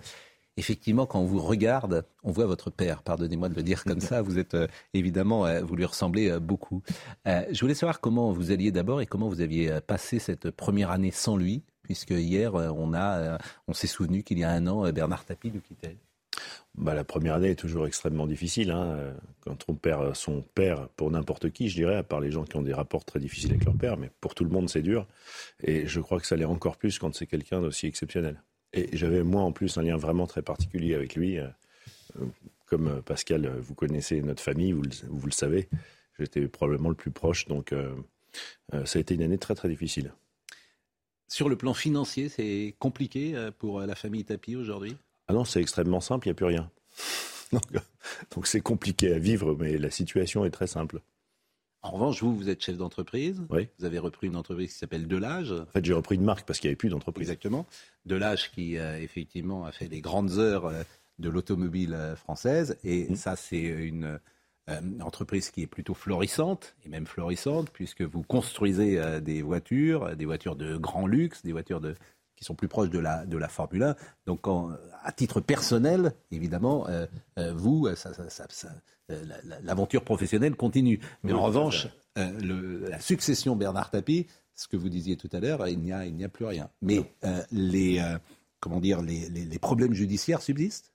effectivement quand on vous regarde, on voit votre père, pardonnez-moi de le dire comme ça, vous êtes euh, évidemment, euh, vous lui ressemblez euh, beaucoup. Euh, je voulais savoir comment vous alliez d'abord et comment vous aviez passé cette première année sans lui, puisque hier on, a, euh, on s'est souvenu qu'il y a un an, euh, Bernard Tapie nous quittait. Bah, la première année est toujours extrêmement difficile. hein. Quand on perd son père, pour n'importe qui, je dirais, à part les gens qui ont des rapports très difficiles avec leur père, mais pour tout le monde, c'est dur. Et je crois que ça l'est encore plus quand c'est quelqu'un d'aussi exceptionnel. Et j'avais moi en plus un lien vraiment très particulier avec lui. Comme Pascal, vous connaissez notre famille, vous le, vous le savez, j'étais probablement le plus proche, donc ça a été une année très très difficile. Sur le plan financier, c'est compliqué pour la famille Tapi aujourd'hui? Ah non, c'est extrêmement simple, il n'y a plus rien. Donc c'est compliqué à vivre, mais la situation est très simple. En revanche, vous, vous êtes chef d'entreprise. Oui. Vous avez repris une entreprise qui s'appelle Delage. En fait, j'ai repris une marque parce qu'il n'y avait plus d'entreprise. Exactement. Delage qui, euh, effectivement, a fait les grandes heures euh, de l'automobile euh, française. Et mmh. ça, c'est une entreprise qui est plutôt florissante, et même florissante, puisque vous construisez des voitures, des voitures de grand luxe, des voitures de qui sont plus proches de la, de la Formule 1. Donc, à titre personnel, évidemment, euh, euh, vous, ça, euh, l'aventure professionnelle continue. Mais en revanche, le, la succession Bernard Tapie, ce que vous disiez tout à l'heure, il n'y a, il n'y a plus rien. Mais les, comment dire, les, les, les problèmes judiciaires subsistent?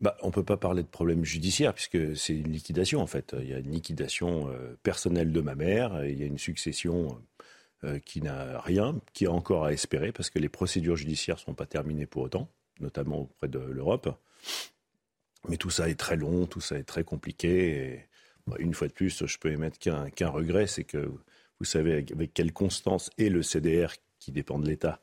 Bah, on ne peut pas parler de problème judiciaire puisque c'est une liquidation en fait. Il y a une liquidation personnelle de ma mère, il y a une succession euh, qui n'a rien, qui a encore à espérer, parce que les procédures judiciaires ne sont pas terminées pour autant, notamment auprès de l'Europe. Mais tout ça est très long, tout ça est très compliqué. Et, une fois de plus, je peux émettre qu'un regret, c'est que vous savez avec quelle constance et le CDR, qui dépend de l'État,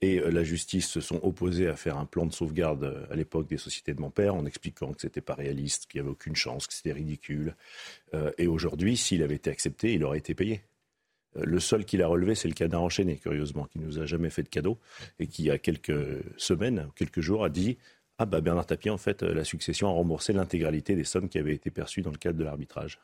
et euh, la justice se sont opposés à faire un plan de sauvegarde euh, à l'époque des sociétés de mon père, en expliquant que ce n'était pas réaliste, qu'il n'y avait aucune chance, que c'était ridicule. et aujourd'hui, s'il avait été accepté, il aurait été payé. Le seul qu'il a relevé, c'est le canard enchaîné, curieusement, qui nous a jamais fait de cadeau et qui, il y a quelques semaines, quelques jours, a dit Ah, bah Bernard Tapie, en fait, la succession a remboursé l'intégralité des sommes qui avaient été perçues dans le cadre de l'arbitrage.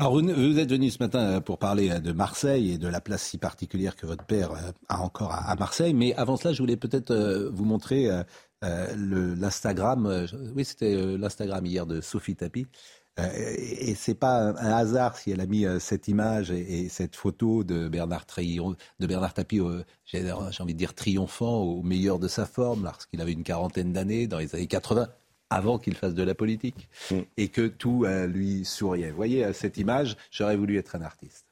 Alors, vous, êtes venu ce matin pour parler de Marseille et de la place si particulière que votre père a encore à Marseille. Mais avant cela, je voulais peut-être euh, vous montrer euh, euh, l'Instagram. Oui, c'était l'Instagram hier de Sophie Tapie. Euh, et c'est pas un hasard si elle a mis euh, cette image et, cette photo de Bernard, de Bernard Tapie, j'ai envie de dire triomphant, au meilleur de sa forme, lorsqu'il avait une quarantaine d'années, dans les années 80, avant qu'il fasse de la politique, mm. et que tout euh, lui souriait. Vous voyez cette image, j'aurais voulu être un artiste.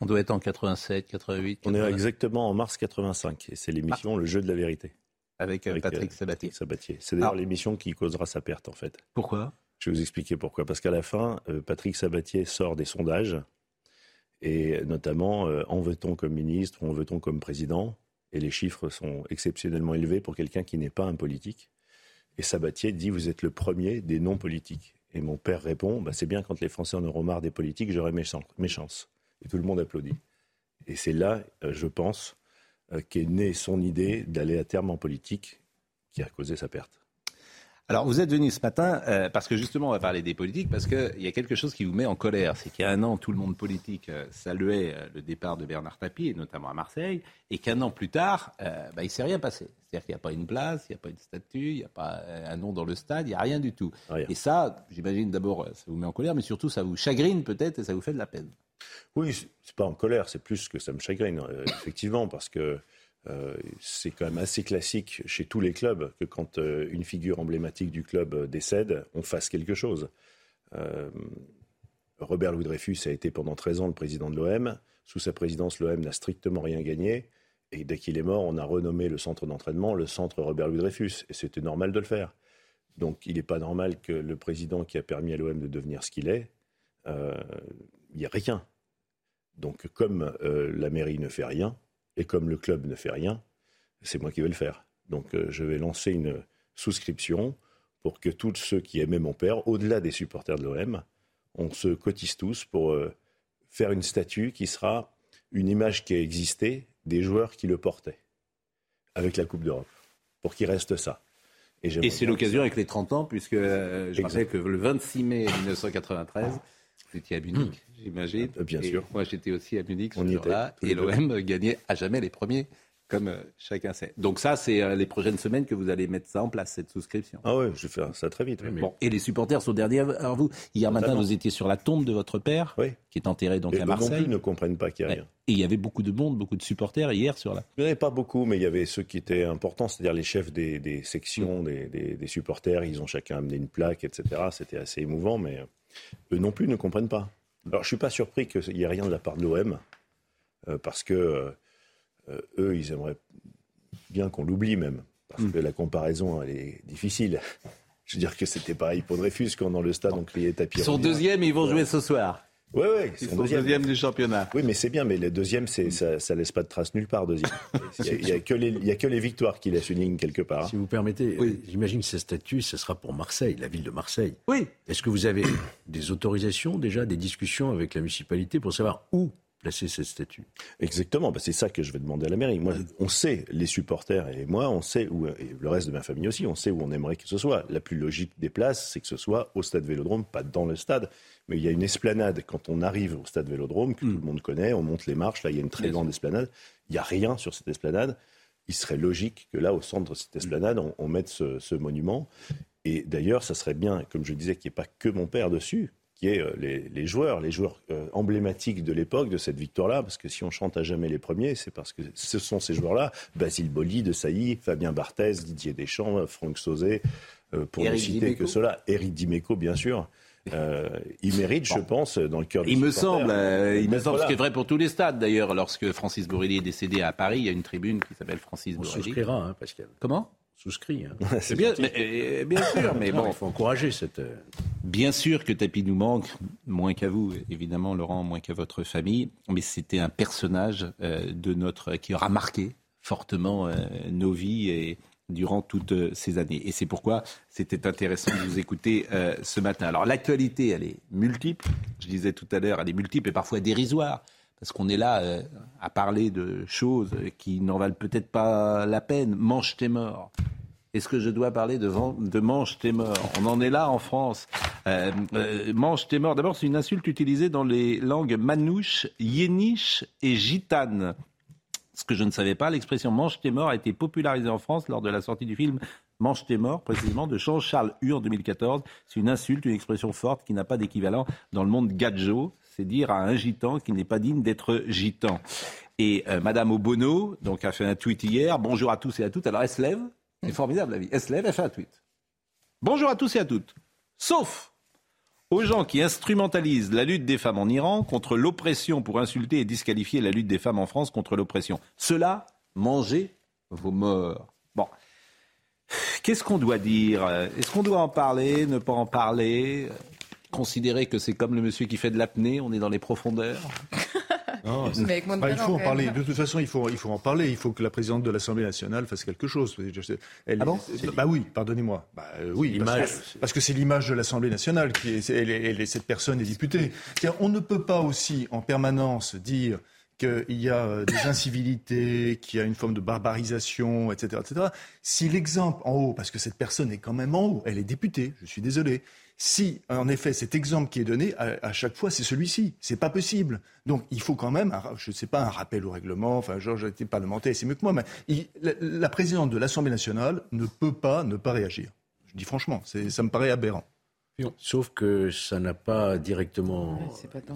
On doit être en 87, 88. On est exactement en mars 85 et c'est l'émission Le jeu de la vérité. Avec, euh, Patrick euh, Sabatier. Sabatier. C'est d'ailleurs l'émission qui causera sa perte en fait. Pourquoi? Je vais vous expliquer pourquoi. Parce qu'à la fin, euh, Patrick Sabatier sort des sondages et notamment, euh, en veut-on comme ministre ou en veut-on comme président Et les chiffres sont exceptionnellement élevés pour quelqu'un qui n'est pas un politique. Et Sabatier dit Vous êtes le premier des non-politiques. Et mon père répond bah, C'est bien quand les Français en auront marre des politiques, j'aurai mes, chances. Et tout le monde applaudit. Et c'est là, euh, je pense, euh, qu'est née son idée d'aller à terme en politique qui a causé sa perte. Alors, vous êtes venu ce matin euh, parce que justement, on va parler des politiques, parce qu'il y a quelque chose qui vous met en colère. C'est qu'il y a un an, tout le monde politique euh, saluait euh, le départ de Bernard Tapie, et notamment à Marseille, et qu'un an plus tard, bah, il ne s'est rien passé. C'est-à-dire qu'il n'y a pas une place, il n'y a pas une statue, il n'y a pas un nom dans le stade, il n'y a rien du tout. Et ça, j'imagine d'abord, ça vous met en colère, mais surtout, ça vous chagrine peut-être et ça vous fait de la peine. Oui, c'est pas en colère, c'est plus que ça me chagrine, effectivement, parce que euh, c'est quand même assez classique chez tous les clubs que quand euh, une figure emblématique du club euh, décède, on fasse quelque chose. Robert Louis Dreyfus a été pendant 13 ans le président de l'OM. Sous sa présidence, l'OM n'a strictement rien gagné. Et dès qu'il est mort, on a renommé le centre d'entraînement le centre Robert Louis Dreyfus. Et c'était normal de le faire. Donc il n'est pas normal que le président qui a permis à l'OM de devenir ce qu'il est, il n'y a rien. Donc comme la mairie ne fait rien, et comme le club ne fait rien, c'est moi qui vais le faire. Donc euh, je vais lancer une souscription pour que tous ceux qui aimaient mon père, au-delà des supporters de l'OM, on se cotise tous pour euh, faire une statue qui sera une image qui a existé des joueurs qui le portaient avec la Coupe d'Europe, pour qu'il reste ça. Et, c'est l'occasion avec les 30 ans, puisque je rappelle que le 26 mai 1993, vous étiez à Munich, j'imagine. Bien sûr. Moi, j'étais aussi à Munich ce jour-là, et l'OM gagnait à jamais les premiers comme euh, chacun sait. Donc ça, c'est euh, les prochaines semaines que vous allez mettre ça en place, cette souscription. Ah ouais, je vais faire ça très vite. Bon, et les supporters sont derniers. Alors vous, hier matin, vous étiez sur la tombe de votre père, qui est enterré donc à Marseille. plus ne comprennent pas qu'il y a rien. Et il y avait beaucoup de monde, beaucoup de supporters hier sur la. Il n'y en avait pas beaucoup, mais il y avait ceux qui étaient importants, c'est-à-dire les chefs des, sections, mm. des, des, supporters. Ils ont chacun amené une plaque, etc. C'était assez émouvant, mais eux non plus ne comprennent pas. Alors je suis pas surpris qu'il n'y ait rien de la part de l'OM, euh, parce que euh, eux, ils aimeraient bien qu'on l'oublie même, parce hmm. que la comparaison, elle est difficile. Je veux dire que c'était pareil pour Dreyfus quand dans le stade on criait tapis. Ils sont deuxième, ils vont jouer ce soir. Oui, oui, ils sont deuxième. du championnat. Oui, mais c'est bien, mais le deuxième, c'est, ça, ça laisse pas de trace nulle part, deuxième. Il n'y a, que les, a que les victoires qui laissent une ligne quelque part. Si vous permettez, j'imagine que ce statut, ce sera pour Marseille, la ville de Marseille. Oui. Est-ce que vous avez des autorisations déjà, des discussions avec la municipalité pour savoir où placer cette statue. Exactement, bah, c'est ça que je vais demander à la mairie. Moi, on sait, les supporters et moi, on sait où, et le reste de ma famille aussi, on sait où on aimerait que ce soit. La plus logique des places, c'est que ce soit au stade Vélodrome, pas dans le stade. Mais il y a une esplanade quand on arrive au stade Vélodrome, que tout hmm. le monde connaît, on monte les marches, là il y a une très grande esplanade. Il n'y a rien sur cette esplanade. Il serait logique que là, au centre de cette esplanade, on, mette ce, ce monument. Et d'ailleurs, ça serait bien, comme je disais, qu'il n'y ait pas que mon père dessus, qui est euh, les, joueurs, les joueurs euh, emblématiques de l'époque, de cette victoire-là, parce que si on chante à jamais les premiers, c'est parce que ce sont ces joueurs-là, Basile Boli, De Sailly, Fabien Barthez, Didier Deschamps, Franck Sauzet, euh, pour ne citer que cela, Eric Dimeco, bien sûr. il mérite, je pense, dans le cœur Il me semble, il me semble, ce qui est vrai pour tous les stades d'ailleurs. Lorsque Francis Borrelli est décédé à Paris, il y a une tribune qui s'appelle Francis Borrelli. On souscrira, hein, Pascal. Comment? Souscrit. Hein. C'est bien, mais, bien sûr, mais bon, il faut encourager cette. Euh, bien sûr que Tapi nous manque, moins qu'à vous, évidemment, Laurent, moins qu'à votre famille, mais c'était un personnage euh, de notre qui aura marqué fortement euh, nos vies et durant toutes ces années. Et c'est pourquoi c'était intéressant de vous écouter ce matin. Alors l'actualité, elle est multiple. Je disais tout à l'heure, elle est multiple et parfois dérisoire parce qu'on est là à parler de choses qui n'en valent peut-être pas la peine. Mange tes morts. Est-ce que je dois parler de, de mange tes morts? On en est là en France. Euh, euh, mange tes morts, d'abord, c'est une insulte utilisée dans les langues manouche, yéniche et gitane. Ce que je ne savais pas, l'expression mange tes morts a été popularisée en France lors de la sortie du film Mange tes morts, précisément, de Jean-Charles Hu en 2014. C'est une insulte, une expression forte qui n'a pas d'équivalent dans le monde gadjo. C'est dire à un gitan qu'il n'est pas digne d'être gitan. Et euh, Madame Obono donc, a fait un tweet hier. Bonjour à tous et à toutes. Alors elle se lève, c'est formidable la vie. Elle se lève, elle fait un tweet. Bonjour à tous et à toutes. Sauf aux gens qui instrumentalisent la lutte des femmes en Iran contre l'oppression pour insulter et disqualifier la lutte des femmes en France contre l'oppression. Cela, mangez vos morts. Bon. Qu'est-ce qu'on doit dire? Est-ce qu'on doit en parler, ne pas en parler? Considérer que c'est comme le monsieur qui fait de l'apnée, on est dans les profondeurs bah, il faut en parler. De toute façon, il faut, il faut en parler. Il faut que la présidente de l'Assemblée nationale fasse quelque chose. Elle, ah bon Bah oui, pardonnez-moi. Bah, euh, oui, parce que, c'est l'image de l'Assemblée nationale qui est, elle, cette personne est députée. On ne peut pas aussi en permanence dire qu'il y a euh, des incivilités, qu'il y a une forme de barbarisation, etc., etc. Si l'exemple en haut, parce que cette personne est quand même en haut, elle est députée, je suis désolé, si, en effet, cet exemple qui est donné, à, chaque fois, c'est celui-ci. C'est pas possible. Donc, il faut quand même, je ne sais pas, un rappel au règlement. Enfin, Georges a été parlementaire, c'est mieux que moi, mais la, présidente de l'Assemblée nationale ne peut pas ne pas réagir. Je dis franchement, ça me paraît aberrant. Sauf que ça n'a pas directement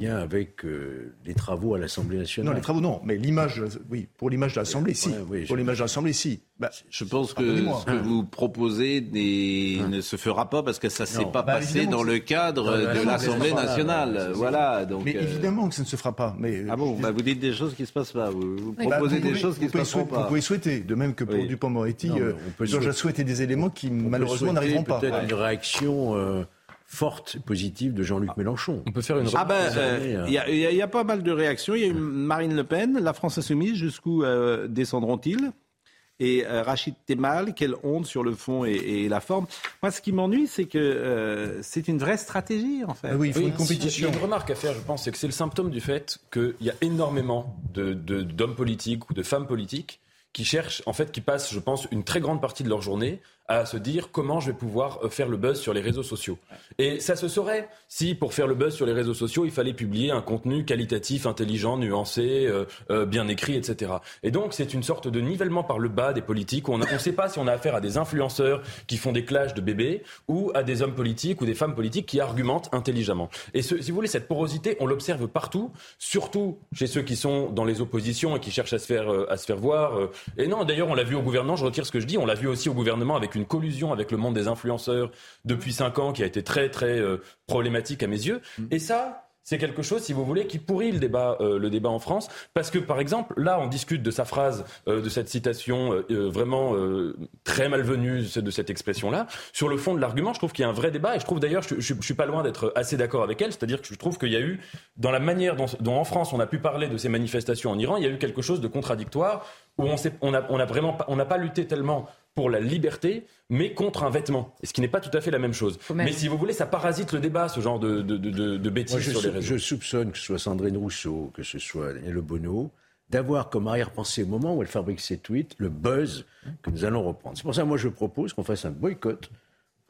lien avec euh, les travaux à l'Assemblée nationale. Non, les travaux non, mais l'image, oui, pour l'image de l'Assemblée, si. pour l'image de l'Assemblée, si. Bah, je pense que ce que vous proposez ne se fera pas parce que ça ne s'est pas bah, passé dans le cadre de l'Assemblée nationale. Voilà. Donc, mais euh, évidemment que ça ne se fera pas. Mais ah bon bah, Vous dites des choses qui ne se passent pas. Vous, proposez des choses qui ne se passent pas. Vous pouvez souhaiter, de même que pour Dupont-Moretti, euh, j'ai souhaité des éléments qui malheureusement n'arriveront pas. Peut-être une réaction forte positive de Jean-Luc Mélenchon. On peut faire une. Ah ben, euh, il y, a pas mal de réactions. Il y a eu Marine Le Pen, la France insoumise. Jusqu'où euh, descendront-ils? Et euh, Rachid Temal, quelle honte sur le fond et, la forme. Moi, ce qui m'ennuie, c'est que c'est une vraie stratégie, en fait. Ah oui, il faut une compétition. Il y a une remarque à faire, je pense, c'est que c'est le symptôme du fait qu'il y a énormément d'hommes de, politiques ou de femmes politiques qui cherchent, en fait, qui passent, je pense, une très grande partie de leur journée à se dire comment je vais pouvoir euh, faire le buzz sur les réseaux sociaux. Et ça se saurait si, pour faire le buzz sur les réseaux sociaux, il fallait publier un contenu qualitatif, intelligent, nuancé, euh, euh, bien écrit, etc. Et donc, c'est une sorte de nivellement par le bas des politiques. Où on ne sait pas si on a affaire à des influenceurs qui font des clashs de bébés ou à des hommes politiques ou des femmes politiques qui argumentent intelligemment. Et si vous voulez, cette porosité, on l'observe partout, surtout chez ceux qui sont dans les oppositions et qui cherchent à se faire, à se faire voir. Et non, d'ailleurs, on l'a vu au gouvernement, je retire ce que je dis, on l'a vu aussi au gouvernement avec une collusion avec le monde des influenceurs depuis cinq ans qui a été très, très euh, problématique à mes yeux. Mm. Et ça, c'est quelque chose, si vous voulez, qui pourrit le débat, euh, le débat en France, parce que par exemple, là, on discute de sa phrase, euh, de cette citation vraiment très malvenue de cette expression-là. Sur le fond de l'argument, je trouve qu'il y a un vrai débat, et je trouve d'ailleurs, je, je, suis pas loin d'être assez d'accord avec elle, c'est-à-dire que je trouve qu'il y a eu, dans la manière dont, dont, en France on a pu parler de ces manifestations en Iran, il y a eu quelque chose de contradictoire où on, on, a, on a vraiment, on n'a pas lutté tellement pour la liberté, mais contre un vêtement. ce qui n'est pas tout à fait la même chose. Mais si vous voulez, ça parasite le débat, ce genre de, de, de, bêtises sur les réseaux. Je soupçonne que ce soit Sandrine Rousseau, que ce soit Daniel Bono, d'avoir comme arrière-pensée au moment où elle fabrique ses tweets le buzz que nous allons reprendre. C'est pour ça que moi je propose qu'on fasse un boycott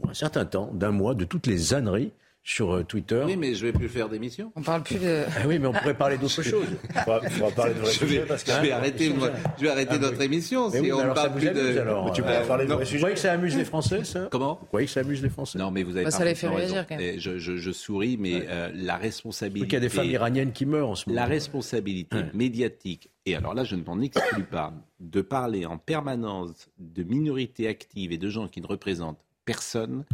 pour un certain temps, d'un mois, de toutes les âneries sur euh, Twitter. Oui, mais je vais plus faire d'émission. On parle plus de. Ah oui, mais on pourrait parler d'autre chose. On va, parler de vrais sujets parce que je vais arrêter, je vais arrêter ah, notre émission si on parle plus de. Alors, tu pourrais parler de. Vous croyez que ça amuse les Français, ça? Comment? Vous croyez que ça amuse les Français? Non, mais vous avez. Bah, ça les fait réagir quand même. Je, je, je souris, mais euh, la responsabilité. Il y a des femmes iraniennes qui meurent en ce moment. La responsabilité médiatique. Et alors là, je ne m'en exclus pas de parler en permanence de minorités actives et de gens qui ne représentent personne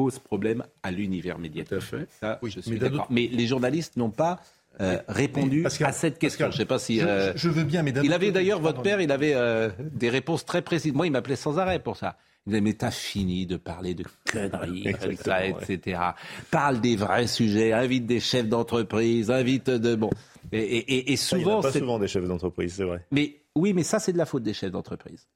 pose problème à l'univers médiatique. fait. Ça, oui, je suis d'accord. Mais les journalistes n'ont pas euh, répondu à cette question. je sais pas si. Euh, je, veux bien, mais Il avait d'ailleurs, votre père, il avait euh, des réponses très précises. Moi, il m'appelait sans arrêt pour ça. Il disait, mais t'as fini de parler de conneries, ça, etc. Parle des vrais sujets, invite des chefs d'entreprise, invite de. Bon. Et, et, souvent. Il n'y a pas souvent des chefs d'entreprise, c'est vrai. Mais oui, mais ça, c'est de la faute des chefs d'entreprise.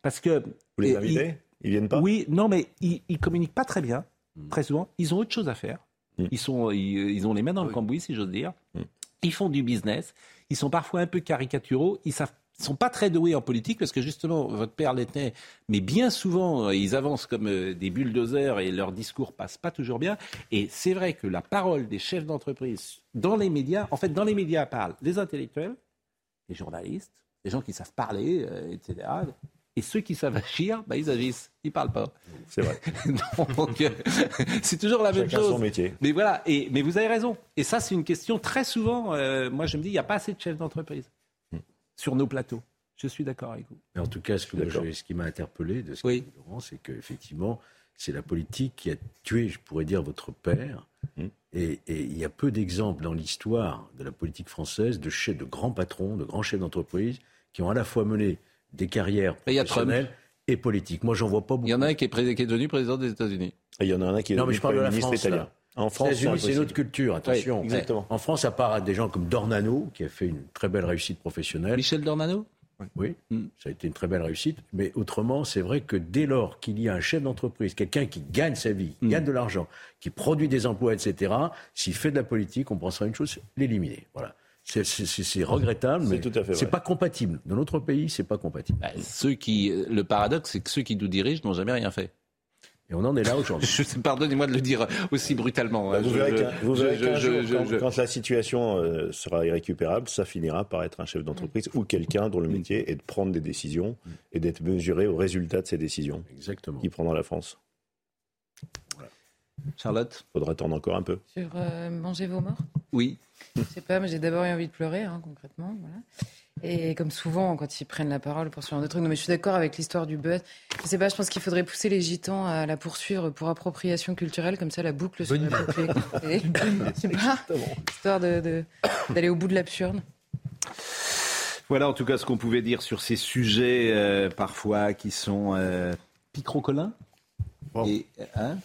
Parce que. Vous les invitez ils, viennent pas Oui, non, mais ils, ils communiquent pas très bien. Mm. très souvent, ils ont autre chose à faire. Mm. Ils, sont, ils, ont les mains dans le cambouis, si j'ose dire. Mm. Ils font du business. Ils sont parfois un peu caricaturaux. Ils savent sont pas très doués en politique parce que justement votre père l'était, mais bien souvent ils avancent comme euh, des bulldozers et leur discours passe pas toujours bien. Et c'est vrai que la parole des chefs d'entreprise dans les médias, en fait dans les médias parlent les intellectuels, les journalistes, les gens qui savent parler, euh, etc. Et ceux qui savent agir, bah, ils agissent. Ils parlent pas. C'est vrai. Donc, euh, c'est toujours la même chose. son métier. Mais voilà. Et, mais vous avez raison. Et ça, c'est une question très souvent. Euh, moi, je me dis, il n'y a pas assez de chefs d'entreprise hmm. sur nos plateaux. Je suis d'accord avec vous. Mais en tout cas, ce, ce qui m'a interpellé de ce oui. Laurent, c'est qu'effectivement, c'est la politique qui a tué, je pourrais dire, votre père. Hmm. Et, il y a peu d'exemples dans l'histoire de la politique française de, chefs, de grands patrons, de grands chefs d'entreprise qui ont à la fois mené des carrières professionnelles et politiques. Moi, j'en vois pas beaucoup. Il y en a un qui est, qui est devenu président des États-Unis. il y en a un qui est devenu Premier ministre italien. En France, c'est une autre culture, attention. exactement. En France, à part des gens comme Dornano, qui a fait une très belle réussite professionnelle. Michel Dornano? Oui, mm. ça a été une très belle réussite. Mais autrement, c'est vrai que dès lors qu'il y a un chef d'entreprise, quelqu'un qui gagne sa vie, qui mm. gagne de l'argent, qui produit des emplois, etc., s'il fait de la politique, on pensera une chose, l'éliminer. Voilà. C'est regrettable, mais c'est pas compatible. Dans notre pays, c'est pas compatible. Bah, ceux qui, le paradoxe, c'est que ceux qui nous dirigent n'ont jamais rien fait. Et on en est là aujourd'hui. Pardonnez-moi de le dire aussi brutalement. Bah, vous verrez, quand, la situation euh, sera irrécupérable, ça finira par être un chef d'entreprise ou quelqu'un dont le métier est de prendre des décisions et d'être mesuré au résultat de ces décisions. Exactement. Qui prendra la France. Charlotte Faudra attendre encore un peu. Sur euh, manger vos morts Oui. Je sais pas, mais j'ai d'abord eu envie de pleurer, hein, concrètement. Voilà. Et comme souvent, quand ils prennent la parole pour ce genre de trucs, non, mais je suis d'accord avec l'histoire du buzz. Je sais pas, je pense qu'il faudrait pousser les gitans à la poursuivre pour appropriation culturelle, comme ça la boucle serait bouclée. histoire d'aller de, au bout de l'absurde. Voilà en tout cas ce qu'on pouvait dire sur ces sujets euh, parfois qui sont euh, picrocolins. Et, hein,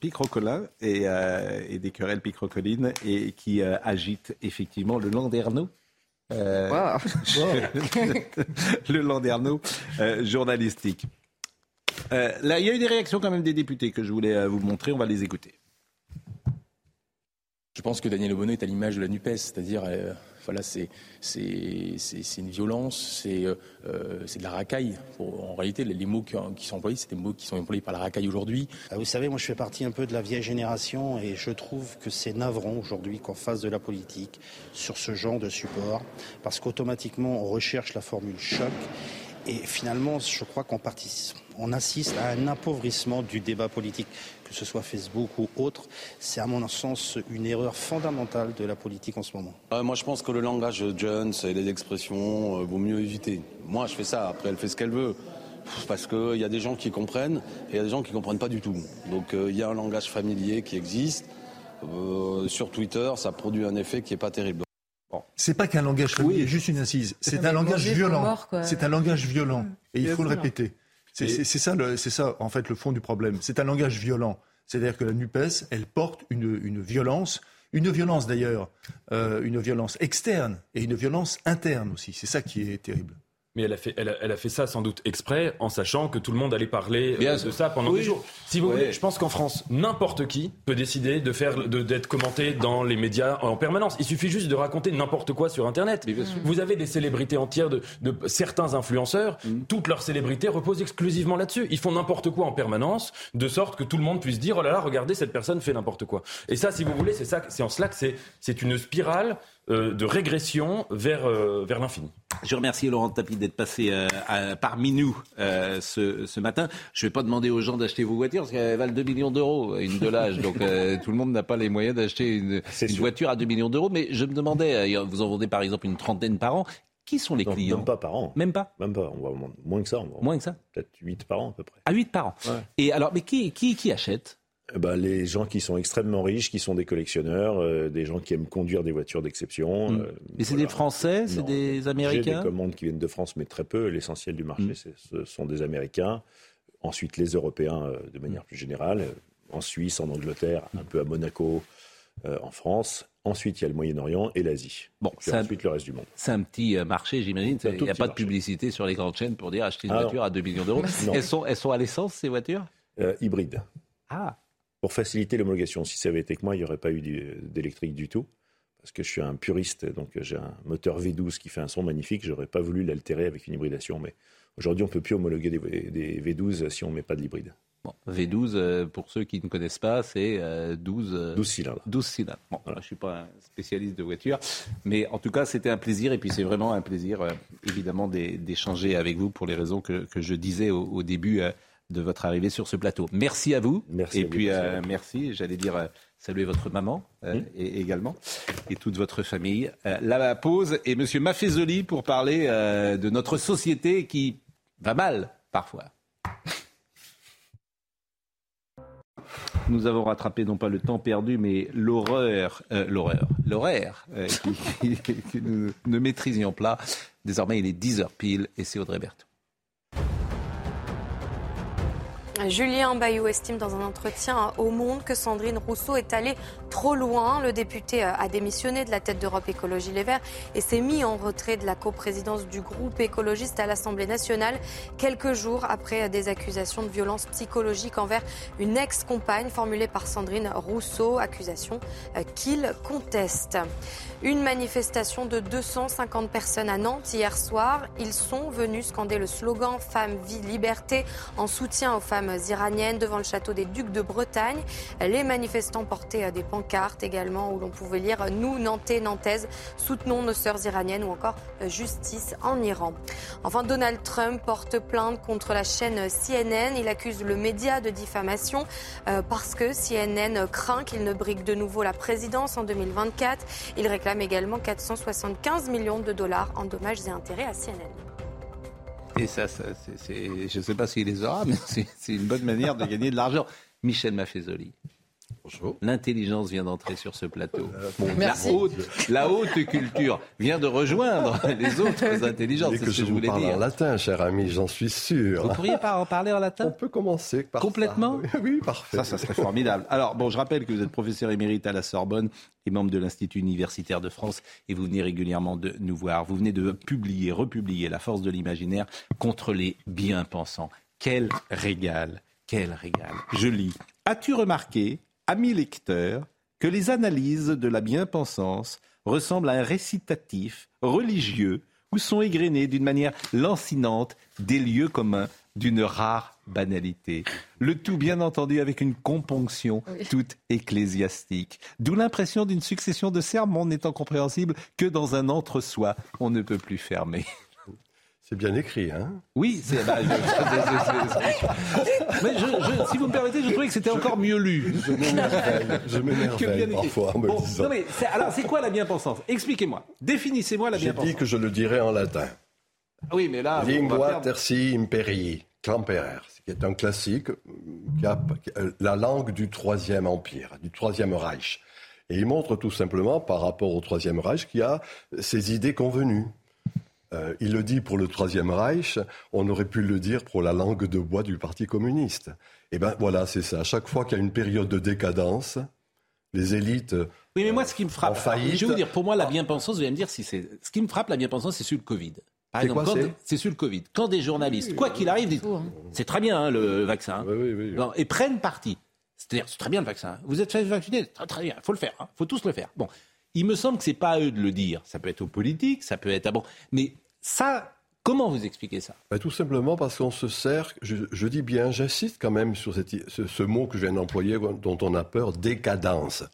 Picrocolin. Euh, et, des querelles picrocolines et qui euh, agitent effectivement le Landerneau. Euh, le Landerneau journalistique. là, il y a eu des réactions quand même des députés que je voulais vous montrer. On va les écouter. Je pense que Daniel Obono est à l'image de la NUPES, c'est-à-dire voilà, c'est une violence, c'est euh, de la racaille. En réalité, les, mots qui, sont employés, c'est des mots qui sont employés par la racaille aujourd'hui. Ah, vous savez, moi je fais partie un peu de la vieille génération et je trouve que c'est navrant aujourd'hui qu'on fasse de la politique sur ce genre de support parce qu'automatiquement on recherche la formule choc et finalement je crois qu'on participe on assiste à un appauvrissement du débat politique, que ce soit Facebook ou autre. C'est à mon sens une erreur fondamentale de la politique en ce moment. moi je pense que le langage Jones et les expressions euh, vaut mieux éviter. Moi je fais ça, après elle fait ce qu'elle veut. Parce qu'il y a des gens qui comprennent et il y a des gens qui ne comprennent pas du tout. Donc euh, il y a un langage familier qui existe. Euh, sur Twitter, ça produit un effet qui n'est pas terrible. C'est pas qu'un langage familier, juste une incise. C'est un, langage violent. C'est un langage violent. Et il faut le répéter. C'est ça, c'est ça, en fait, le fond du problème. C'est un langage violent. C'est-à-dire que la NUPES, elle porte une, une violence, une violence d'ailleurs, euh, une violence externe et une violence interne aussi. C'est ça qui est terrible. Mais elle a, fait, elle, a, elle a fait ça sans doute exprès, en sachant que tout le monde allait parler euh, de ça pendant des jours. Si vous voulez, je pense qu'en France, n'importe qui peut décider de faire, d'être commenté dans les médias en permanence. Il suffit juste de raconter n'importe quoi sur Internet. Vous avez des célébrités entières de, de certains influenceurs. Mm. Toutes leurs célébrités reposent exclusivement là-dessus. Ils font n'importe quoi en permanence, de sorte que tout le monde puisse dire oh là là, regardez cette personne fait n'importe quoi. Et ça, si vous voulez, c'est ça, c'est en cela que c'est, c'est une spirale de régression vers, euh, vers l'infini. Je remercie Laurent Tapie d'être passé euh, parmi nous ce, ce, matin. Je ne vais pas demander aux gens d'acheter vos voitures parce qu'elles valent 2 millions d'euros, une de l'âge. Donc tout le monde n'a pas les moyens d'acheter une, voiture à 2 millions d'euros. Mais je me demandais, vous en vendez par exemple une trentaine par an. Qui sont les clients Même pas par an. Même pas Même pas. On va moins que ça. moins que ça Peut-être 8 par an à peu près. À 8 par an. Et alors, mais qui, qui, qui achète? Ben, les gens qui sont extrêmement riches, qui sont des collectionneurs, euh, des gens qui aiment conduire des voitures d'exception. Mm. Euh, mais c'est des Français, c'est des Américains J'ai des commandes qui viennent de France, mais très peu. L'essentiel du marché, mm. ce sont des Américains. Ensuite, les Européens euh, de manière plus générale. En Suisse, en Angleterre, un peu à Monaco, en France. Ensuite, il y a le Moyen-Orient et l'Asie. Bon, ensuite le reste du monde. C'est un petit marché, j'imagine. Il n'y a pas de publicité sur les grandes chaînes pour dire acheter une ah voiture à 2 millions d'euros. elles, sont, elles sont à l'essence, ces voitures? Hybrides. Ah pour faciliter l'homologation. Si ça avait été que moi, il n'y aurait pas eu d'électrique du tout. Parce que je suis un puriste, donc j'ai un moteur V12 qui fait un son magnifique. Je n'aurais pas voulu l'altérer avec une hybridation. Mais aujourd'hui, on ne peut plus homologuer des, V12 si on ne met pas de l'hybride. V12, euh, pour ceux qui ne connaissent pas, c'est 12, 12 cylindres. 12 cylindres. Bon, je ne suis pas un spécialiste de voiture, mais en tout cas, c'était un plaisir. Et puis, c'est vraiment un plaisir, euh, évidemment, d'échanger avec vous pour les raisons que, je disais au, début. De votre arrivée sur ce plateau. Merci à vous. Merci. Et puis euh, merci, j'allais dire euh, saluer votre maman euh, et, également et toute votre famille. la pause et Monsieur Maffezoli pour parler de notre société qui va mal parfois. Nous avons rattrapé non pas le temps perdu, mais l'horreur, l'horreur, l'horaire que nous ne maîtrisions pas. Désormais, il est 10h pile et c'est Audrey Berthaud. Julien Bayou estime dans un entretien au Monde que Sandrine Rousseau est allée trop loin. Le député euh, a démissionné de la tête d'Europe Écologie Les Verts et s'est mis en retrait de la coprésidence du groupe écologiste à l'Assemblée nationale quelques jours après euh, des accusations de violence psychologique envers une ex-compagne formulée par Sandrine Rousseau, accusation euh, qu'il conteste. Une manifestation de 250 personnes à Nantes hier soir. Ils sont venus scander le slogan Femme, vie, liberté en soutien aux femmes iraniennes devant le château des Ducs de Bretagne. Les manifestants portaient des pancartes également où l'on pouvait lire Nous, Nantais, Nantaises, soutenons nos sœurs iraniennes ou encore Justice en Iran. Enfin, Donald Trump porte plainte contre la chaîne CNN. Il accuse le média de diffamation euh, parce que CNN craint qu'il ne brigue de nouveau la présidence en 2024. Il réclame également 475 millions de dollars en dommages et intérêts à CNN. Et ça, je ne sais pas s'il les aura, mais c'est une bonne manière de gagner de l'argent. Michel Maffezoli. L'intelligence vient d'entrer sur ce plateau. La, haute, culture vient de rejoindre les autres intelligences. que, je, vous parle en latin, cher ami, j'en suis sûr. Vous pourriez pas en parler en latin On peut commencer par Complètement Oui, parfait. Ça, ça serait formidable. Alors, bon, je rappelle que vous êtes professeur émérite à la Sorbonne et membre de l'Institut universitaire de France et vous venez régulièrement de nous voir. Vous venez de publier, republier La force de l'imaginaire contre les bien-pensants. Quel régal, quel régal. Je lis. As-tu remarqué Amis lecteurs, que les analyses de la bien-pensance ressemblent à un récitatif religieux où sont égrenés d'une manière lancinante des lieux communs d'une rare banalité. Le tout, bien entendu, avec une componction toute ecclésiastique. D'où l'impression d'une succession de sermons n'étant compréhensible que dans un entre-soi, on ne peut plus fermer. C'est bien écrit, hein Oui, c'est. Bah, Mais je, si vous me permettez, je trouvais que c'était encore mieux lu. Je m'énerve parfois en me bon, disant. Non mais alors, c'est quoi la bien-pensance? Expliquez-moi. Définissez-moi la J'ai bien-pensance. dit que je le dirais en latin. Ah Oui, mais là. Lingua tertii imperii, Camperer, ce qui est un classique, qui a- euh, la langue du Troisième Empire, du Troisième Reich. Et il montre tout simplement, par rapport au Troisième Reich, qu'il y a ses idées convenues. Euh, il le dit pour le Troisième Reich, on aurait pu le dire pour la langue de bois du Parti communiste. Et ben voilà, c'est ça. À chaque fois qu'il y a une période de décadence, les élites Oui, mais moi, ce qui me frappe. faillite. Je vais vous dire, pour moi, la bien-pensance, vous allez me dire si c'est. Ce qui me frappe, la bien-pensance, c'est sur le Covid. Par C'est exemple, sur le Covid. Quand des journalistes, quoi qu'il arrive, disent c'est très bien hein, le vaccin, Oui, oui, oui. Bon, et prennent parti. C'est-à-dire, c'est très bien le vaccin. Vous êtes fait vacciner, très très bien, faut le faire, hein, faut tous le faire. Bon, il me semble que c'est pas à eux de le dire. Ça peut être aux politiques, ça peut être à bon, mais ça, comment vous expliquez ça? Ben, tout simplement parce qu'on se sert, je, dis bien, j'insiste quand même sur ce, mot que je viens d'employer, dont on a peur, décadence.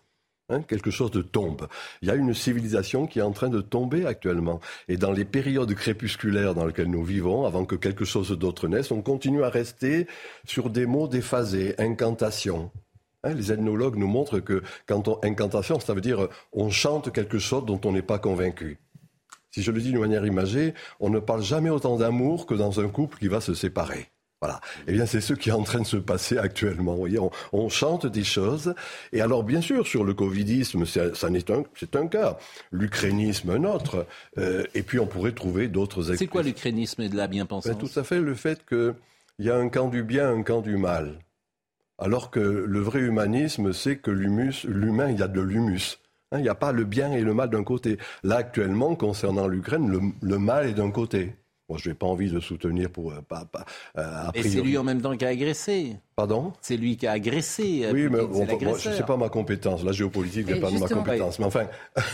Hein, quelque chose de tombe. Il y a une civilisation qui est en train de tomber actuellement. Et dans les périodes crépusculaires dans lesquelles nous vivons, avant que quelque chose d'autre naisse, on continue à rester sur des mots déphasés, incantation. Hein, les ethnologues nous montrent que quand on incantation, ça veut dire euh, on chante quelque chose dont on n'est pas convaincu. Si je le dis d'une manière imagée, on ne parle jamais autant d'amour que dans un couple qui va se séparer. Voilà. Eh bien, c'est ce qui est en train de se passer actuellement. Vous voyez, on, on chante des choses. Et alors, bien sûr, sur le covidisme, c'est ça n'est un, c'est un cas. L'ukrainisme, un autre. Euh, et puis, on pourrait trouver d'autres C'est quoi l'ukrainisme et de la bien-pensance? Ben, Tout à fait le fait qu'il y a un camp du bien, un camp du mal. Alors que le vrai humanisme, c'est que l'humain, il y a de l'humus. Hein, il n'y a pas le bien et le mal d'un côté. Là, actuellement, concernant l'Ukraine, le mal est d'un côté. Moi, je n'ai pas envie de soutenir pour... euh, pas, pas, euh, c'est lui en même temps qui a agressé. Pardon? C'est lui qui a agressé. euh, Oui, mais bon, moi, sais pas ma compétence. La géopolitique n'est pas de ma compétence. Mais enfin,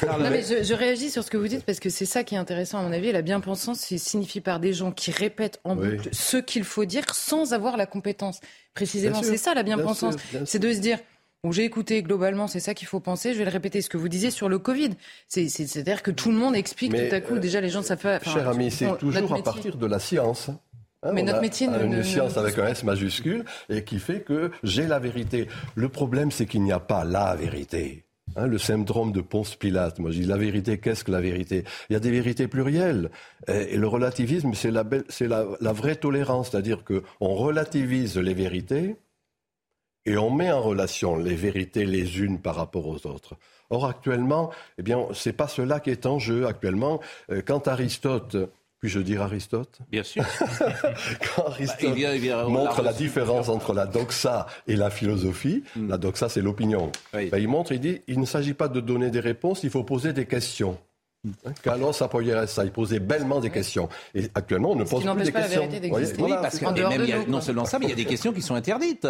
Non, mais je, je réagis sur ce que vous dites parce que c'est ça qui est intéressant à mon avis. La bien-pensance, c'est signifie par des gens qui répètent en Oui. boucle ce qu'il faut dire sans avoir la compétence. Précisément, c'est ça la bien bien-pensance. bien C'est de se dire. Bon, j'ai écouté globalement, c'est ça qu'il faut penser. Je vais le répéter. Ce que vous disiez sur le Covid, c'est- c'est- c'est-à-dire que tout le monde explique Mais, tout à coup. euh, déjà, les gens pas. enfin, cher ami, c'est toujours à partir de la science. Hein, Mais notre a métier ne- une ne- ne- science avec un S majuscule et qui fait que j'ai la vérité. Le problème, c'est qu'il n'y a pas la vérité. Hein, le syndrome de Ponce-Pilate. Moi, je dis la vérité, qu'est-ce que la vérité? Il y a des vérités plurielles. Et, et le relativisme, c'est la vraie tolérance. C'est-à-dire qu'on relativise les vérités et on met en relation les vérités les unes par rapport aux autres. Or, actuellement, eh bien, c'est pas cela qui est en jeu actuellement. Euh, Quand Aristote, puis-je dire Aristote? Bien sûr. Quand Aristote il vient- il vient- on montre l'a la différence entre la doxa et la philosophie, la doxa c'est l'opinion. Hmm. Oui. Ben, il montre, il dit, il ne s'agit pas de donner des réponses, il faut poser des questions. Hmm. Hein, Carlos ça, il posait bellement des questions. Et actuellement, on ne pose plus des pas la questions. vérité Vous voyez, d'exister. voilà. Oui, parce que et dehors même, de il y a- nous, non seulement ça, mais il y a des questions qui sont interdites.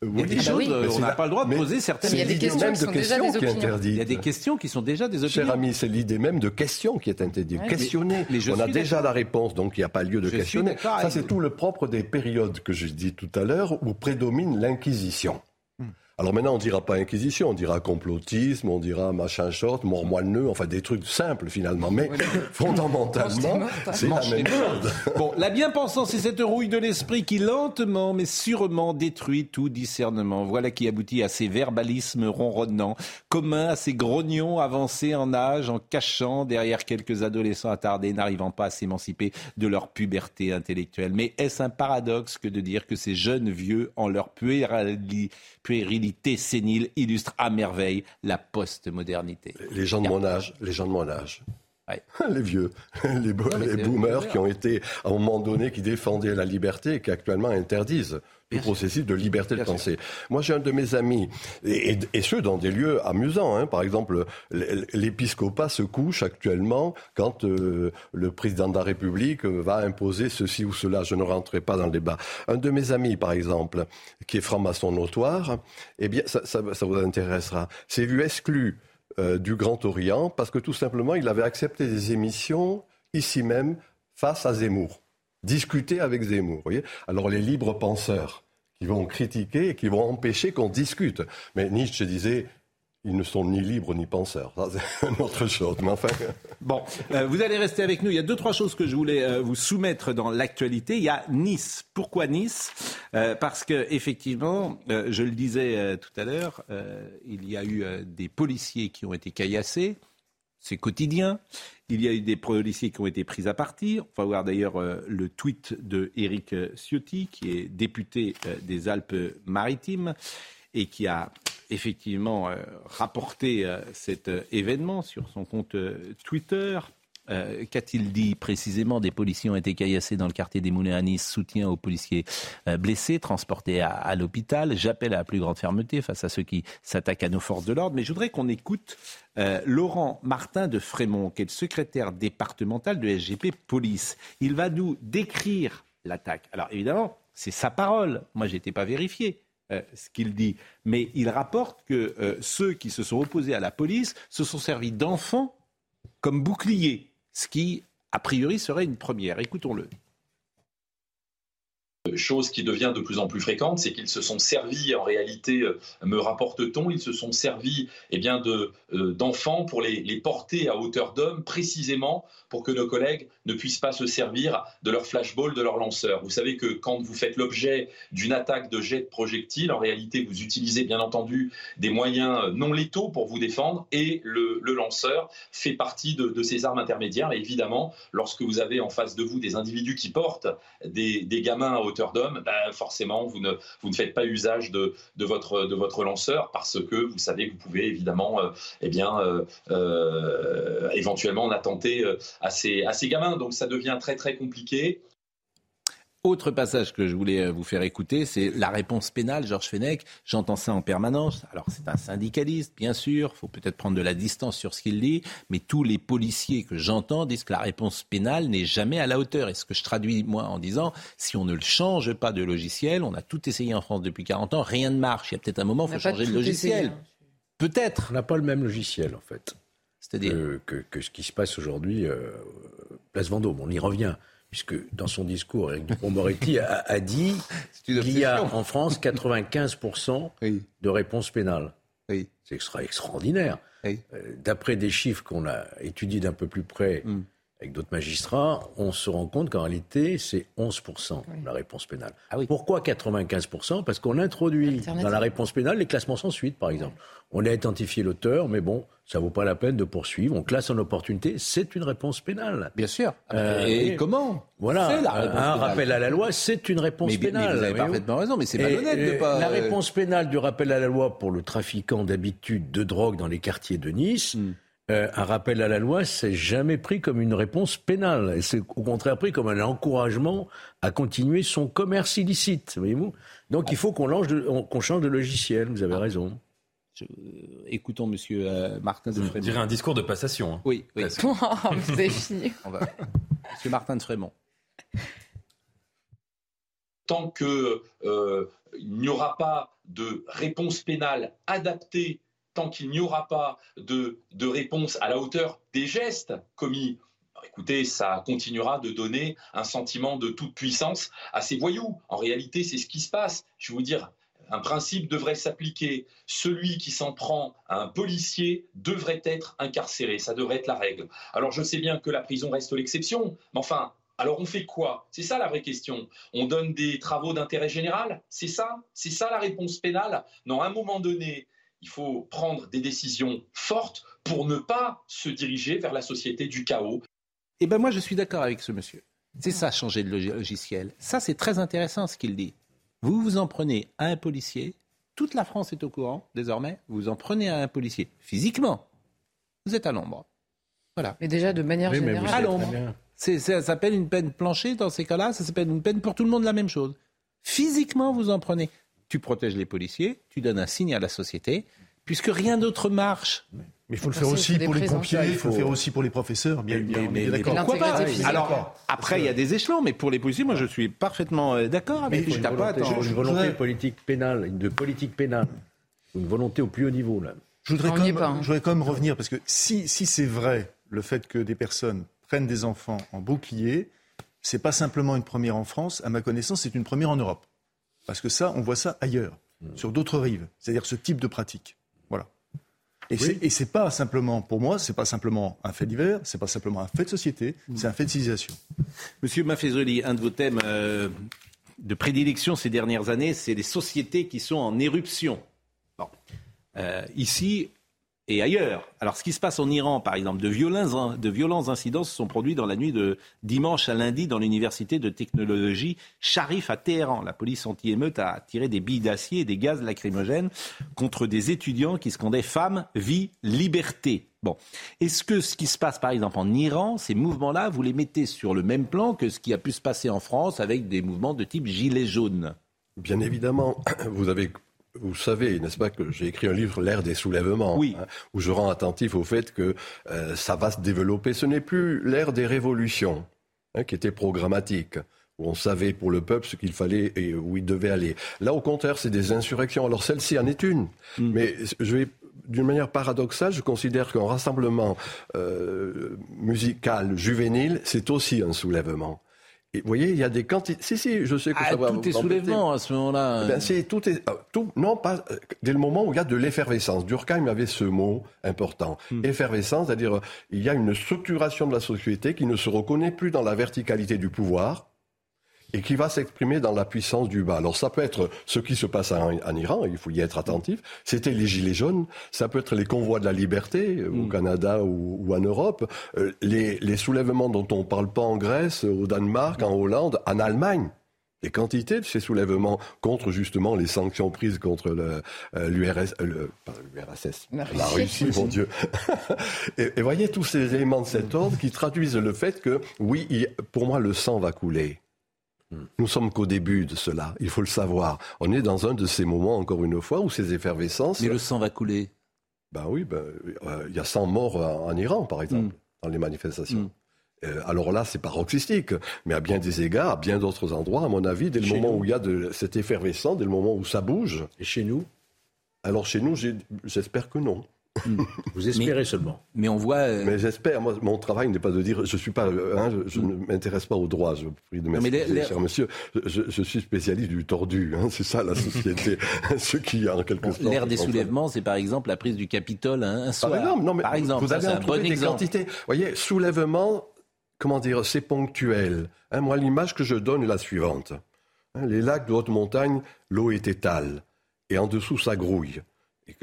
Il y a Oui, des bah choses, oui. euh, Mais on n'a pas le droit de poser certaines Il y a des questions même qui de questions qui est interdite. Il y a des questions qui sont déjà des opinions. Cher ami, c'est l'idée même de question qui est interdite. Ouais. Questionner. Mais- mais On a déjà la réponse, donc il n'y a pas lieu de Je questionner. Ça, c'est tout le propre des périodes que je dis tout à l'heure où prédomine l'inquisition. Alors maintenant, on dira pas inquisition, on dira complotisme, on dira machin short, mort moelleux, enfin des trucs simples finalement. Mais fondamentalement, c'est la même chose. Bon, la bien-pensance, c'est cette rouille de l'esprit qui lentement mais sûrement détruit tout discernement. Voilà qui aboutit à ces verbalismes ronronnants, communs à ces grognons avancés en âge, en cachant derrière quelques adolescents attardés, n'arrivant pas à s'émanciper de leur puberté intellectuelle. Mais est-ce un paradoxe que de dire que ces jeunes vieux, en leur puérali- sénile, illustrent à merveille la post-modernité. Les gens de mon âge, les gens de mon âge, Les vieux, les, boomers qui ont été, à un moment donné, qui défendaient la liberté et qui actuellement interdisent le processus de liberté de pensée. Moi, j'ai un de mes amis, et, ceux dans des lieux amusants. Hein. Par exemple, l'épiscopat se couche actuellement quand euh, le président de la République va imposer ceci ou cela. Je ne rentrerai pas dans le débat. Un de mes amis, par exemple, qui est franc-maçon notoire, eh bien, ça, ça, ça vous intéressera, s'est vu exclu euh, du Grand Orient parce que tout simplement, il avait accepté des émissions ici même face à Zemmour discuter avec Zemmour. Voyez Alors les libres penseurs qui vont critiquer et qui vont empêcher qu'on discute. Mais Nietzsche disait ils ne sont ni libres ni penseurs. c'est une autre chose. Mais enfin. Bon, euh, vous allez rester avec nous. Il y a deux, trois choses que je voulais euh, vous soumettre dans l'actualité. Il y a Nice. Pourquoi Nice? Euh, Parce que, effectivement, je le disais tout à l'heure, il y a eu des policiers qui ont été caillassés. C'est quotidien. Il y a eu des policiers qui ont été pris à partie. On va voir d'ailleurs le tweet de Éric Ciotti, qui est député des Alpes-Maritimes et qui a effectivement euh, rapporté cet événement sur son compte Twitter. Euh, qu'a-t-il dit précisément? Des policiers ont été caillassés dans le quartier des Moulins à Nice, soutien aux policiers euh, blessés, transportés à, l'hôpital. J'appelle à la plus grande fermeté face à ceux qui s'attaquent à nos forces de l'ordre. Mais je voudrais qu'on écoute euh, Laurent Martin de Frémont, qui est le secrétaire départemental de SGP Police. Il va nous décrire l'attaque. Alors évidemment, c'est sa parole. Moi, je n'étais pas vérifié. Ce qu'il dit. Mais il rapporte que ceux qui se sont opposés à la police se sont servis d'enfants comme boucliers ce qui, a priori, serait une première. Écoutons-le chose qui devient de plus en plus fréquente, c'est qu'ils se sont servis, en réalité, euh, me rapporte-t-on, ils se sont servis eh bien, de, euh, d'enfants pour les, les, porter à hauteur d'hommes, précisément pour que nos collègues ne puissent pas se servir de leur flashball, de leur lanceur. Vous savez que quand vous faites l'objet d'une attaque de jet de projectile, en réalité, vous utilisez bien entendu des moyens euh, non létaux pour vous défendre et le, le lanceur fait partie de, de, ces armes intermédiaires. Et évidemment, lorsque vous avez en face de vous des individus qui portent des, des gamins à d'homme, ben forcément, vous ne, vous ne faites pas usage de, votre, lanceur parce que vous savez que vous pouvez évidemment euh, eh euh, euh, éventuellement en attenter à ces, à ces gamins. Donc ça devient très très compliqué. Autre passage que je voulais euh, vous faire écouter, c'est la réponse pénale. Georges Fenech, j'entends ça en permanence. Alors c'est un syndicaliste, bien sûr, il faut peut-être prendre de la distance sur ce qu'il dit, mais tous les policiers que j'entends disent que la réponse pénale n'est jamais à la hauteur. Et ce que je traduis, moi, en disant, si on ne le change pas de logiciel, on a tout essayé en France depuis 40 ans, rien ne marche. Il y a peut-être un moment, il faut changer de logiciel. Hein. Peut-être. On n'a pas le même logiciel, en fait. C'est-à-dire que, ce qui se passe aujourd'hui, euh, Place Vendôme, on y revient puisque dans son discours, Eric Dupond-Moretti a, dit qu'il y a en France 95% de réponses pénales. C'est extraordinaire. Euh, d'après des chiffres qu'on a étudiés d'un peu plus près mm. Avec d'autres magistrats, on se rend compte qu'en réalité, c'est 11% la réponse pénale. Ah Pourquoi 95% Parce qu'on introduit dans la réponse pénale les classements sans suite, par exemple. On a identifié l'auteur, mais bon, ça vaut pas la peine de poursuivre. On classe en opportunité. C'est une réponse pénale. Bien sûr. Euh, et, comment Voilà. un rappel à la loi, c'est une réponse pénale. vous avez parfaitement raison, mais c'est malhonnête de pas. La réponse pénale du rappel à la loi pour le trafiquant d'habitude de drogue dans les quartiers de Nice. Hmm. Euh, un rappel à la loi, c'est jamais pris comme une réponse pénale. Et c'est au contraire pris comme un encouragement à continuer son commerce illicite. Voyez-vous Donc il faut qu'on change de logiciel. Vous avez ah. raison. Euh, écoutons Monsieur euh, Martin de Frémont. Je dirais un discours de passation. Hein. Oui, oui. C'est fini. Monsieur Martin de Frémont. Tant qu'il euh, n'y aura pas de réponse pénale adaptée, tant qu'il n'y aura pas de, de réponse à la hauteur des gestes commis écoutez, ça continuera de donner un sentiment de toute puissance à ces voyous. En réalité, c'est ce qui se passe. Je vais vous dire, un principe devrait s'appliquer. Celui qui s'en prend à un policier devrait être incarcéré. Ça devrait être la règle. Alors je sais bien que la prison reste l'exception, mais enfin, alors on fait quoi? C'est ça la vraie question. On donne des travaux d'intérêt général? C'est ça? C'est ça la réponse pénale? Non, à un moment donné, il faut prendre des décisions fortes pour ne pas se diriger vers la société du chaos. Eh bien moi je suis d'accord avec ce monsieur. C'est ça changer de logiciel. Ça c'est très intéressant ce qu'il dit. Vous vous en prenez à un policier, toute la France est au courant désormais, vous en prenez à un policier physiquement, vous êtes à l'ombre. Voilà. Mais déjà, de manière Oui, vous générale. À l'ombre. Ça s'appelle une peine planchée dans ces cas-là, ça s'appelle une peine pour tout le monde la même chose. Physiquement, vous en prenez. Tu protèges les policiers, tu donnes un signe à la société, puisque rien d'autre marche. Mais il faut le faire aussi pour les pompiers, il faut le faire aussi pour les professeurs, bien d'accord. Pourquoi pas. Alors, après, il y a des échelons, mais pour les policiers, moi, je suis parfaitement euh, d'accord avec Mais T'as pas une volonté politique pénale, de politique pénale, une volonté au plus haut niveau là. Je voudrais, quand même, pas, hein. je voudrais quand même revenir, parce que si, si c'est vrai, le fait que des personnes prennent des enfants en bouclier, c'est pas simplement une première en France, à ma connaissance, c'est une première en Europe. Parce que ça, on voit ça ailleurs, sur d'autres rives, c'est-à-dire ce type de pratique. Voilà. Et Oui. c'est- pas simplement, pour moi, c'est pas simplement un fait divers, c'est pas simplement un fait de société, c'est un fait de civilisation. Monsieur Maffezoli, un de vos thèmes euh, de prédilection ces dernières années, c'est les sociétés qui sont en éruption. Bon. Euh, ici et ailleurs. Alors, ce qui se passe en Iran, par exemple, de violents, de violents incidents se sont produits dans la nuit de dimanche à lundi dans l'université de technologie Sharif à Téhéran. La police anti-émeute a tiré des billes d'acier et des gaz lacrymogènes contre des étudiants qui scandaient femmes, vie, liberté. Bon. Est-ce que ce qui se passe, par exemple, en Iran, ces mouvements-là, vous les mettez sur le même plan que ce qui a pu se passer en France avec des mouvements de type gilet jaune Bien évidemment, vous avez. Vous savez, n'est-ce pas, que j'ai écrit un livre, L'ère des soulèvements, Oui. hein, où je rends attentif au fait que euh, ça va se développer. Ce n'est plus l'ère des révolutions, hein, qui était programmatique, où on savait pour le peuple ce qu'il fallait et où il devait aller. Là, au contraire, c'est des insurrections. Alors celle-ci en est une, mais je vais d'une manière paradoxale, je considère qu'un rassemblement euh, musical juvénile, c'est aussi un soulèvement. Et vous voyez, il y a des quantités. Si, si, je sais que Ah, ça va tout est soulèvement à ce moment-là. Ben, c'est tout est euh, tout non pas euh, dès le moment où il y a de l'effervescence. Durkheim avait ce mot important, effervescence, c'est-à-dire euh, il y a une structuration de la société qui ne se reconnaît plus dans la verticalité du pouvoir et qui va s'exprimer dans la puissance du bas. Alors ça peut être ce qui se passe en, Iran, il faut y être attentif. C'était les gilets jaunes, ça peut être les convois de la liberté euh, au Canada ou, ou en Europe, euh, les, les soulèvements dont on parle pas en Grèce, au Danemark, en Hollande, en Allemagne. Les quantités de ces soulèvements contre justement les sanctions prises contre le, euh, euh, l'URSS, La la Russie. Russie, mon Dieu. et, et voyez tous ces éléments de cet ordre qui traduisent le fait que, oui, il- pour moi, le sang va couler. Nous sommes qu'au début de cela, il faut le savoir. On est dans un de ces moments, encore une fois, où ces effervescences... Mais le sang va couler. Ben oui, ben, euh, il y a 100 morts en, en Iran, par exemple, Mm. dans les manifestations. Mm. Euh, alors là, c'est paroxystique, mais à bien des égards, à bien d'autres endroits, à mon avis, dès le Chez moment nous. où il y a de cette effervescence, dès le moment où ça bouge. Et chez nous, Alors chez nous, j'espère que non. Vous espérez seulement. Mais on voit. euh, Mais j'espère, moi, mon travail n'est pas de dire, je suis pas, hein, je, je ne m'intéresse pas au droit, je vous prie de mais m'excuser, cher monsieur. Je, je suis spécialiste du tordu, hein, c'est ça la société, ce qui en quelque sorte. L'ère des soulèvements, c'est par exemple la prise du Capitole un, un soir. Par exemple, non, mais par exemple, vous ça, en un bon des exemple. quantités. Vous voyez, soulèvement, comment dire, c'est ponctuel. Hein, moi, l'image que je donne est la suivante. Hein, les lacs de haute montagne, l'eau est étale. Et en dessous, ça grouille.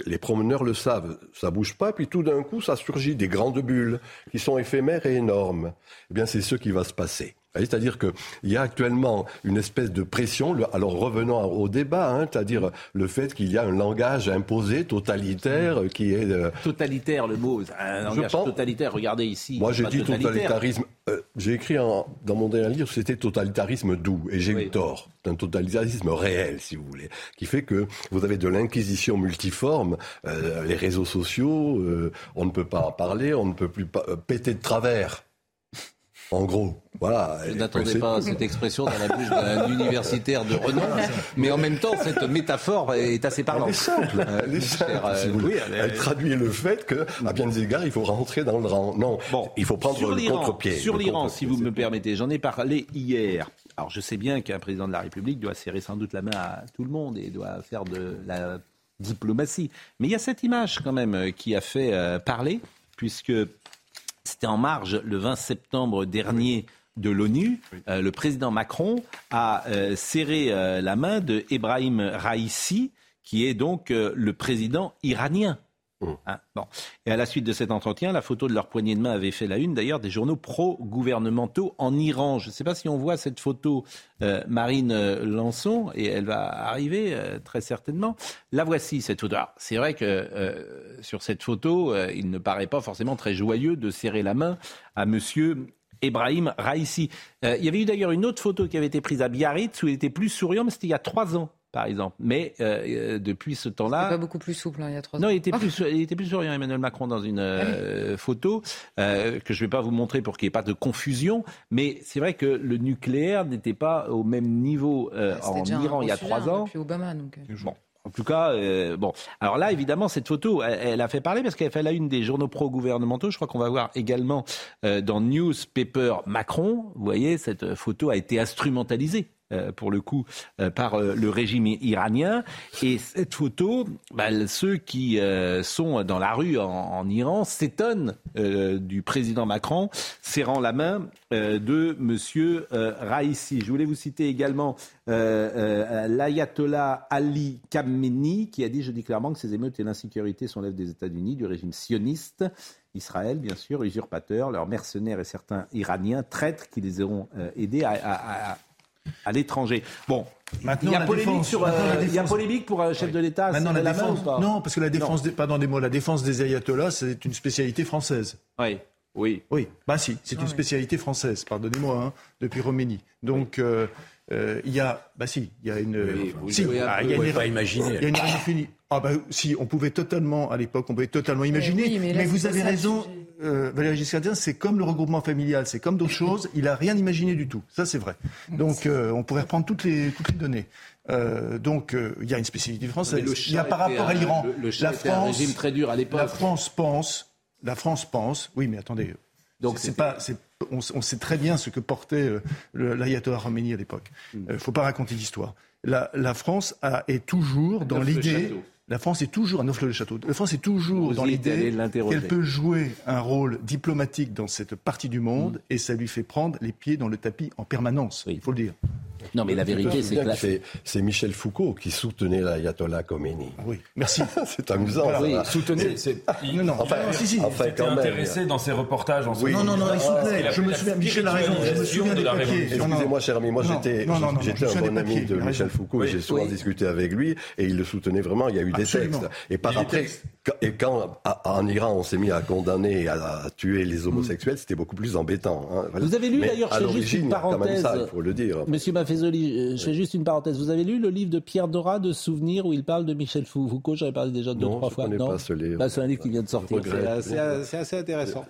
Les promeneurs le savent, ça bouge pas, puis tout d'un coup, ça surgit des grandes bulles qui sont éphémères et énormes. Eh bien, c'est ce qui va se passer. C'est-à-dire qu'il y a actuellement une espèce de pression. Le- Alors revenons au débat, hein, c'est-à-dire le fait qu'il y a un langage imposé, totalitaire, qui est euh, Totalitaire, le mot, un langage pense- totalitaire. Regardez ici. moi, j'ai dit totalitarisme. euh, j'ai écrit en- dans mon dernier livre, c'était totalitarisme doux, et j'ai Oui. eu tort. C'est un totalitarisme réel, si vous voulez, qui fait que vous avez de l'inquisition multiforme, euh, les réseaux sociaux, euh, on ne peut pas en parler, on ne peut plus pas, euh, péter de travers. En gros, voilà. Je n'attendais pas cette expression dans la bouche d'un universitaire de renom, mais en même temps, cette métaphore est assez Elle parlante. est simple, elle est simple, euh, si vous oui, elle est- Elle traduit le fait que, à bien des égards, il faut rentrer dans le rang. Non, Bon, il faut prendre le contre-pied. Sur l'Iran, si vous me permettez, j'en ai parlé hier. Alors, je sais bien qu'un président de la République doit serrer sans doute la main à tout le monde et doit faire de la diplomatie. Mais il y a cette image quand même euh, qui a fait euh, parler, puisque c'était en marge le 20 septembre dernier de l'ONU. Euh, le président Macron a euh, serré euh, la main de Ebrahim Raisi, qui est donc le président iranien. Hein, bon. Et à la suite de cet entretien, la photo de leur poignée de main avait fait la une d'ailleurs des journaux pro-gouvernementaux en Iran. Je ne sais pas si on voit cette photo, euh, Marine euh, Lançon, et elle va arriver euh, très certainement. La voici, cette photo. C'est vrai que sur cette photo, il ne paraît pas forcément très joyeux de serrer la main à monsieur Ebrahim Raisi. il y avait eu d'ailleurs une autre photo qui avait été prise à Biarritz où il était plus souriant, mais c'était il y a trois ans par exemple. Mais euh, euh, depuis ce temps-là. pas beaucoup plus souple, hein, il y a trois ans. Non, il était, plus, il était plus souriant, Emmanuel Macron, dans une ah euh, photo que je ne vais pas vous montrer pour qu'il n'y ait pas de confusion. Mais c'est vrai que le nucléaire n'était pas au même niveau en Iran il y a trois ans. Depuis Obama, donc. Bon. En tout cas, bon. Alors là, évidemment, cette photo, elle, a fait parler parce qu'elle fait la une des journaux pro-gouvernementaux. Je crois qu'on va voir également dans Newspaper Macron. Vous voyez, cette photo a été instrumentalisée euh, pour le coup, euh, par euh, le régime iranien. Et cette photo, bah, ceux qui sont dans la rue en, Iran s'étonnent du président Macron serrant la main de Monsieur Raisi. Je voulais vous citer également l'ayatollah Ali Khamenei qui a dit, je dis clairement, que ces émeutes et l'insécurité sont l'œuvre des États-Unis, du régime sioniste. Israël, bien sûr, usurpateurs, leurs mercenaires et certains Iraniens, traîtres qui les auront aidés à l'étranger. Bon, Maintenant, il y a polémique sur, euh, il y a polémique pour un chef de l'État. Maintenant, la défense, non, parce que la défense, des, pardon des mots, la défense des ayatollahs, c'est une spécialité française. Oui. Oui. Oui. Bah si, c'est une spécialité française. Pardonnez-moi, hein, depuis Roménie. Donc. Euh, euh, il y a, bah si, il y a une, oui, si, ah, il y a une, pas imaginer. Il y a une Ah bah si, on pouvait totalement, à l'époque, on pouvait totalement imaginer. mais, mais vous avez raison, euh, Valérie Giscard c'est comme le regroupement familial, c'est comme d'autres choses. Il a rien imaginé du tout. Ça, c'est vrai. Donc, euh, on pourrait reprendre toutes les, toutes les données. Euh, donc, euh, il y a une spécialité française. il y a par rapport à l'Iran. la France, régime très dur à l'époque. La France pense. La France pense. Oui, mais attendez. Donc, c'est pas. On, on, sait très bien ce que portait l'ayatollah Khomeini à l'époque. Il mm. ne faut pas raconter l'histoire. La, la, France a, est toujours dans l'idée la France est toujours, à Neufle-le-Château, la France est toujours dans l'idée qu'elle peut jouer un rôle diplomatique dans cette partie du monde mm. et ça lui fait prendre les pieds dans le tapis en permanence, il faut le dire. Non, mais la vérité, c'est que c'est Michel Foucault qui soutenait l'ayatollah Khomeini. Oui, merci. c'est amusant. Oui, soutenait. Non, non, enfin, si, si. Enfin, quand intéressé dans ses reportages en oui. Non, non, non, il soutenait. Je me souviens, Michel a raison. Je me souviens de la Excusez-moi, cher ami, moi j'étais un bon ami de Michel Foucault et j'ai souvent discuté avec lui et il le soutenait vraiment. Il y a eu des textes. Et par après, et quand en Iran on s'est mis à condamner, à tuer les homosexuels, c'était beaucoup plus embêtant. Hein, Vous avez lu d'ailleurs, à l'origine, une parenthèse. Il faut le dire. Monsieur euh, je fais juste une parenthèse. Vous avez lu le livre de Pierre Dora de souvenirs où il parle de Michel Foucault? J'avais parlé déjà deux, non, trois fois. non, pas ce livre. Bah, c'est un livre qui vient de sortir. C'est assez, intéressant.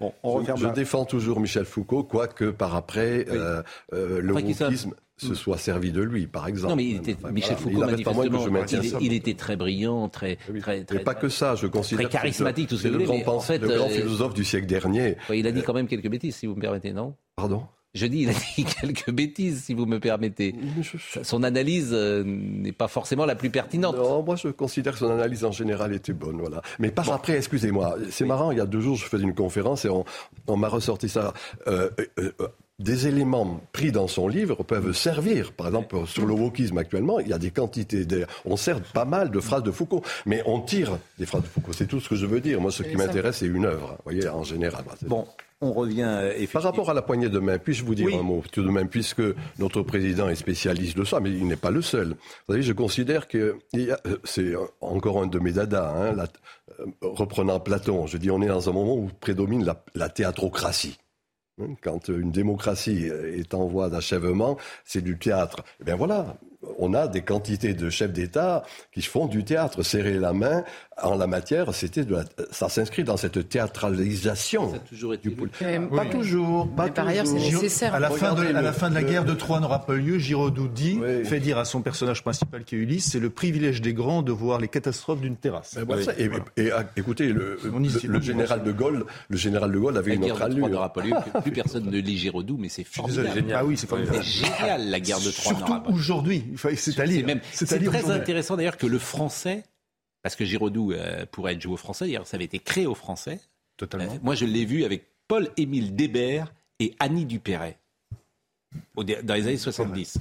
Bon, on je, je défends toujours Michel Foucault, quoique par après, euh, euh, le wokisme se soit servi de lui, par exemple. Non, mais il était, Michel Foucault, manifestement, il, était très brillant, très, très, très, Et pas que ça, je considère. Très charismatique, tout ce que vous voulez. En fait, le grand philosophe du siècle dernier. il a dit quand même quelques bêtises, si vous me permettez, non? Pardon? Je dis, il a dit quelques bêtises, si vous me permettez. Son analyse euh, n'est pas forcément la plus pertinente. Non, moi je considère que son analyse en général était bonne, voilà. Mais par après, excusez-moi, c'est marrant. Il y a deux jours, je faisais une conférence et on, m'a ressorti ça. Euh, euh, des éléments pris dans son livre peuvent servir. Par exemple, sur le wokisme actuellement, il y a des quantités. On sert pas mal de phrases de Foucault, mais on tire des phrases de Foucault. C'est tout ce que je veux dire. Moi, ce qui m'intéresse, c'est une œuvre, vous voyez, en général. Bon, on revient. Euh, Par rapport à la poignée de main, puis-je vous dire un mot tout de même, puisque notre président est spécialiste de ça, mais il n'est pas le seul. Vous savez, je considère que euh, c'est encore un de mes dadas. Hein, euh, reprenant Platon, je dis, on est dans un moment où prédomine la, la théatrocratie. Hein, quand une démocratie est en voie d'achèvement, c'est du théâtre. Eh bien voilà, on a des quantités de chefs d'État qui font du théâtre. Serrer la main en la matière, c'était de ça s'inscrit dans cette théâtralisation. Ça a toujours été du Pas toujours. Pas par ailleurs, c'est nécessaire. À la, fin de, à la fin de la guerre de Troie n'aura pas eu lieu. Giraudoux dit, fait dire à son personnage principal qui est Ulysse, c'est le privilège des grands de voir les catastrophes d'une terrasse. Et, écoutez, le, général de Gaulle, le général de Gaulle avait une autre allure. n'aura pas lieu. Plus personne ne lit Giraudoux, mais c'est formidable. Ah oui, c'est génial la guerre de Troie. Surtout aujourd'hui. C'est à lire. C'est très intéressant d'ailleurs que le français, parce que Giraudoux euh, pourrait être joué au français, d'ailleurs ça avait été créé au français. Totalement. Euh, moi je l'ai vu avec Paul-Émile Débert et Annie Dupéret. dans les années 70.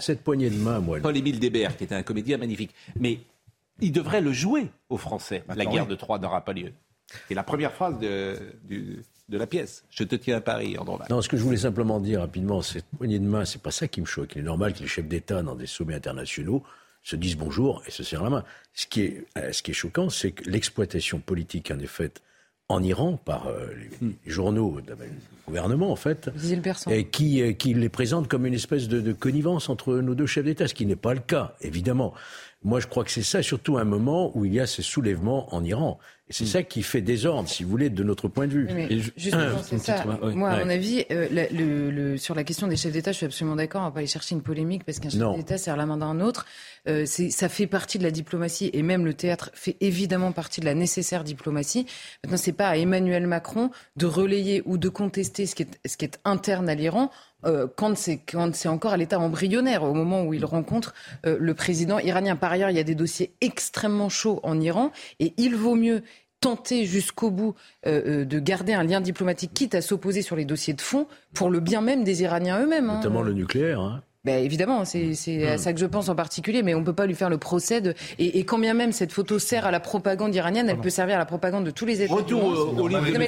cette poignée de main, moi. Paul-Émile Débert, qui était un comédien magnifique. Mais il devrait le jouer aux Français. la Maintenant, guerre oui. de Troie n'aura pas lieu. C'est la première phrase de, du- de la pièce. Je te tiens à Paris, Andromaque. Non, ce que je voulais simplement dire rapidement, cette poignée de main, c'est pas ça qui me choque. Il est normal que les chefs d'État dans des sommets internationaux se disent bonjour et se serrent la main. Ce qui est, euh, ce qui est choquant, c'est que l'exploitation politique en est faite en Iran par euh, les, les journaux gouvernement, en fait, et qui, euh, qui les présente comme une espèce de, de connivence entre nos deux chefs d'État, ce qui n'est pas le cas, évidemment. Moi, je crois que c'est ça, surtout à un moment où il y a ces soulèvements en Iran. Et c'est ça qui fait désordre, si vous voulez, de notre point de vue. Mais Et je- justement, c'est ça. Ouais. Moi, à Ouais. mon avis, euh, la- le- le- sur la question des chefs d'État, je suis absolument d'accord. On va pas aller chercher une polémique parce qu'un chef d'État serre la main d'un autre. Euh, ça fait partie de la diplomatie et même le théâtre fait évidemment partie de la nécessaire diplomatie. Maintenant, c'est pas à Emmanuel Macron de relayer ou de contester ce qui est, interne à l'Iran. euh, quand c'est encore à l'état embryonnaire au moment où il rencontre euh, le président iranien. Par ailleurs, il y a des dossiers extrêmement chauds en Iran et il vaut mieux tenter jusqu'au bout euh, de garder un lien diplomatique, quitte à s'opposer sur les dossiers de fond, pour le bien même des Iraniens eux-mêmes. hein. Notamment le nucléaire. Hein. Ben, évidemment, c'est c'est à ça que je pense en particulier, mais on ne peut pas lui faire le procès. De... Et, et quand bien même cette photo sert à la propagande iranienne, elle peut servir à la propagande de tous les États. Retour au- au livre de Non, mais.